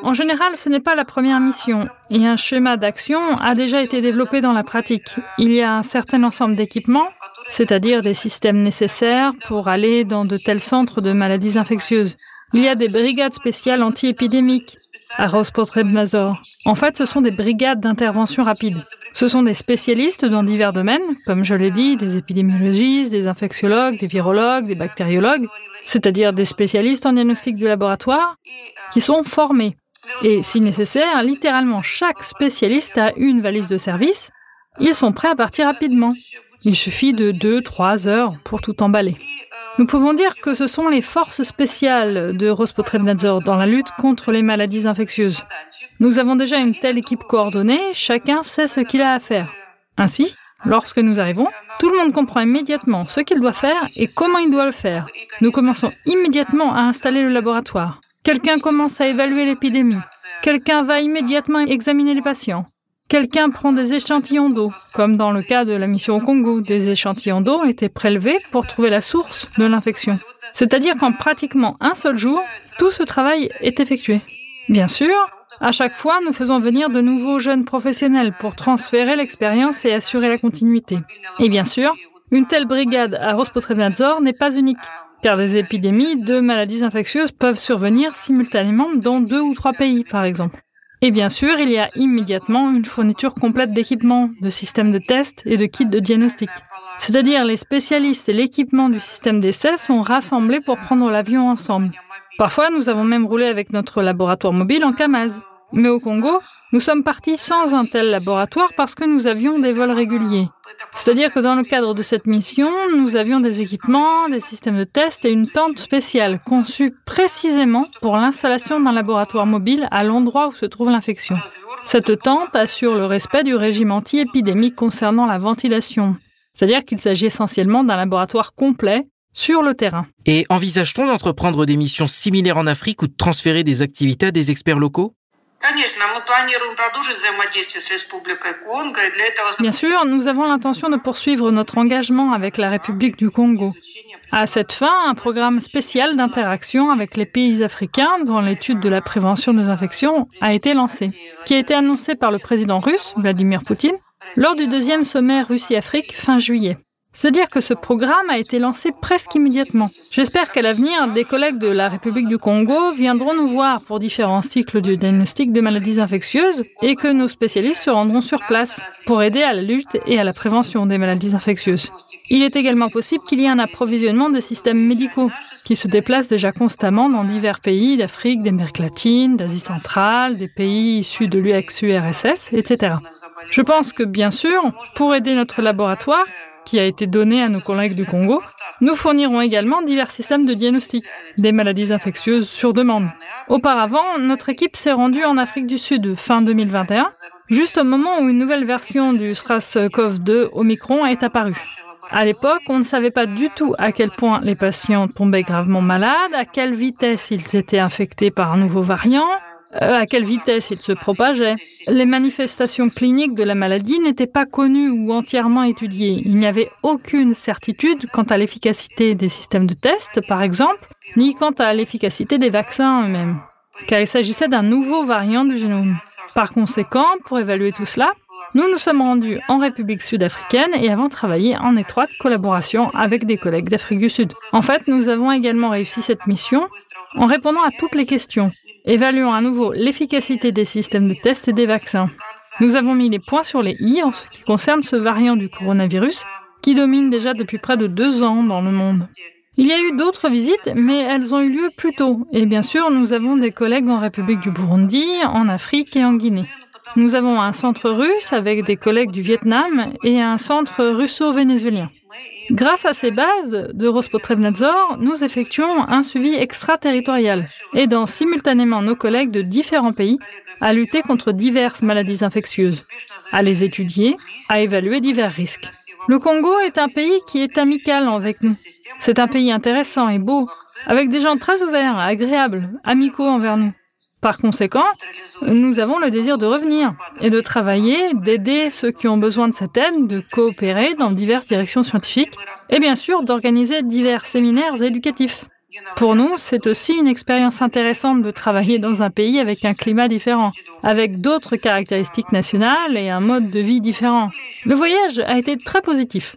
En général, ce n'est pas la première mission et un schéma d'action a déjà été développé dans la pratique. Il y a un certain ensemble d'équipements, c'est-à-dire des systèmes nécessaires pour aller dans de tels centres de maladies infectieuses. Il y a des brigades spéciales anti-épidémiques à Rospotrebnazor. En fait, ce sont des brigades d'intervention rapide. Ce sont des spécialistes dans divers domaines, comme je l'ai dit, des épidémiologistes, des infectiologues, des virologues, des bactériologues, c'est-à-dire des spécialistes en diagnostic du laboratoire qui sont formés. Et si nécessaire, littéralement chaque spécialiste a une valise de service. Ils sont prêts à partir rapidement. Il suffit de 2-3 heures pour tout emballer. Nous pouvons dire que ce sont les forces spéciales de Rospotrebnadzor dans la lutte contre les maladies infectieuses. Nous avons déjà une telle équipe coordonnée, chacun sait ce qu'il a à faire. Ainsi, lorsque nous arrivons, tout le monde comprend immédiatement ce qu'il doit faire et comment il doit le faire. Nous commençons immédiatement à installer le laboratoire. Quelqu'un commence à évaluer l'épidémie. Quelqu'un va immédiatement examiner les patients. Quelqu'un prend des échantillons d'eau, comme dans le cas de la mission au Congo. Des échantillons d'eau étaient prélevés pour trouver la source de l'infection. C'est-à-dire qu'en pratiquement un seul jour, tout ce travail est effectué. Bien sûr, à chaque fois, nous faisons venir de nouveaux jeunes professionnels pour transférer l'expérience et assurer la continuité. Et bien sûr, une telle brigade à Rospotrebnadzor n'est pas unique, car des épidémies de maladies infectieuses peuvent survenir simultanément dans deux ou trois pays, par exemple. Et bien sûr, il y a immédiatement une fourniture complète d'équipements, de systèmes de tests et de kits de diagnostic. C'est-à-dire les spécialistes et l'équipement du système d'essai sont rassemblés pour prendre l'avion ensemble. Parfois, nous avons même roulé avec notre laboratoire mobile en Kamaz. Mais au Congo, nous sommes partis sans un tel laboratoire parce que nous avions des vols réguliers. C'est-à-dire que dans le cadre de cette mission, nous avions des équipements, des systèmes de test et une tente spéciale conçue précisément pour l'installation d'un laboratoire mobile à l'endroit où se trouve l'infection. Cette tente assure le respect du régime anti-épidémique concernant la ventilation. C'est-à-dire qu'il s'agit essentiellement d'un laboratoire complet sur le terrain. Et envisage-t-on d'entreprendre des missions similaires en Afrique ou de transférer des activités à des experts locaux? Bien sûr, nous avons l'intention de poursuivre notre engagement avec la République du Congo. À cette fin, un programme spécial d'interaction avec les pays africains dans l'étude de la prévention des infections a été lancé, qui a été annoncé par le président russe, Vladimir Poutine, lors du deuxième sommet Russie-Afrique fin juillet. C'est-à-dire que ce programme a été lancé presque immédiatement. J'espère qu'à l'avenir, des collègues de la République du Congo viendront nous voir pour différents cycles de diagnostic de maladies infectieuses et que nos spécialistes se rendront sur place pour aider à la lutte et à la prévention des maladies infectieuses. Il est également possible qu'il y ait un approvisionnement des systèmes médicaux qui se déplacent déjà constamment dans divers pays d'Afrique, d'Amérique latine, d'Asie centrale, des pays issus de l'UX-URSS, etc. Je pense que, bien sûr, pour aider notre laboratoire, qui a été donné à nos collègues du Congo, nous fournirons également divers systèmes de diagnostic des maladies infectieuses sur demande. Auparavant, notre équipe s'est rendue en Afrique du Sud fin 2021, juste au moment où une nouvelle version du SRAS-CoV-2 Omicron est apparue. À l'époque, on ne savait pas du tout à quel point les patients tombaient gravement malades, à quelle vitesse ils étaient infectés par un nouveau variant, à quelle vitesse il se propageait? Les manifestations cliniques de la maladie n'étaient pas connues ou entièrement étudiées. Il n'y avait aucune certitude quant à l'efficacité des systèmes de test, par exemple, ni quant à l'efficacité des vaccins eux-mêmes, car il s'agissait d'un nouveau variant du génome. Par conséquent, pour évaluer tout cela, nous nous sommes rendus en République sud-africaine et avons travaillé en étroite collaboration avec des collègues d'Afrique du Sud. En fait, nous avons également réussi cette mission en répondant à toutes les questions Évaluons à nouveau l'efficacité des systèmes de tests et des vaccins. Nous avons mis les points sur les i en ce qui concerne ce variant du coronavirus qui domine déjà depuis près de deux ans dans le monde. Il y a eu d'autres visites, mais elles ont eu lieu plus tôt. Et bien sûr, nous avons des collègues en République du Burundi, en Afrique et en Guinée. Nous avons un centre russe avec des collègues du Vietnam et un centre russo-vénézuélien. Grâce à ces bases de Rospotrebnadzor, nous effectuons un suivi extraterritorial, aidant simultanément nos collègues de différents pays à lutter contre diverses maladies infectieuses, à les étudier, à évaluer divers risques. Le Congo est un pays qui est amical avec nous. C'est un pays intéressant et beau, avec des gens très ouverts, agréables, amicaux envers nous. Par conséquent, nous avons le désir de revenir et de travailler, d'aider ceux qui ont besoin de cette aide, de coopérer dans diverses directions scientifiques et bien sûr d'organiser divers séminaires éducatifs. Pour nous, c'est aussi une expérience intéressante de travailler dans un pays avec un climat différent, avec d'autres caractéristiques nationales et un mode de vie différent. Le voyage a été très positif.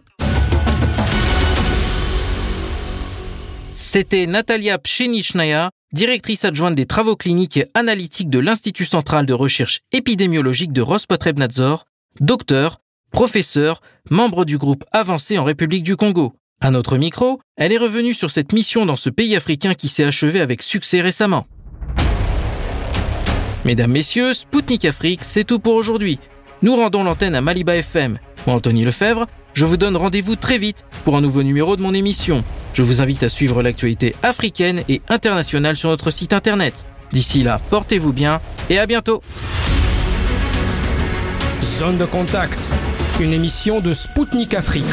C'était Natalia Pshenichnaya, directrice adjointe des travaux cliniques et analytiques de l'Institut central de recherche épidémiologique de Rospotrebnadzor, docteur, professeur, membre du groupe avancé en République du Congo. À notre micro, elle est revenue sur cette mission dans ce pays africain qui s'est achevé avec succès récemment. Mesdames, Messieurs, Spoutnik Afrique, c'est tout pour aujourd'hui. Nous rendons l'antenne à Maliba FM. Moi, Anthony Lefebvre, je vous donne rendez-vous très vite pour un nouveau numéro de mon émission. Je vous invite à suivre l'actualité africaine et internationale sur notre site internet. D'ici là, portez-vous bien et à bientôt. Zone de contact, une émission de Spoutnik Afrique.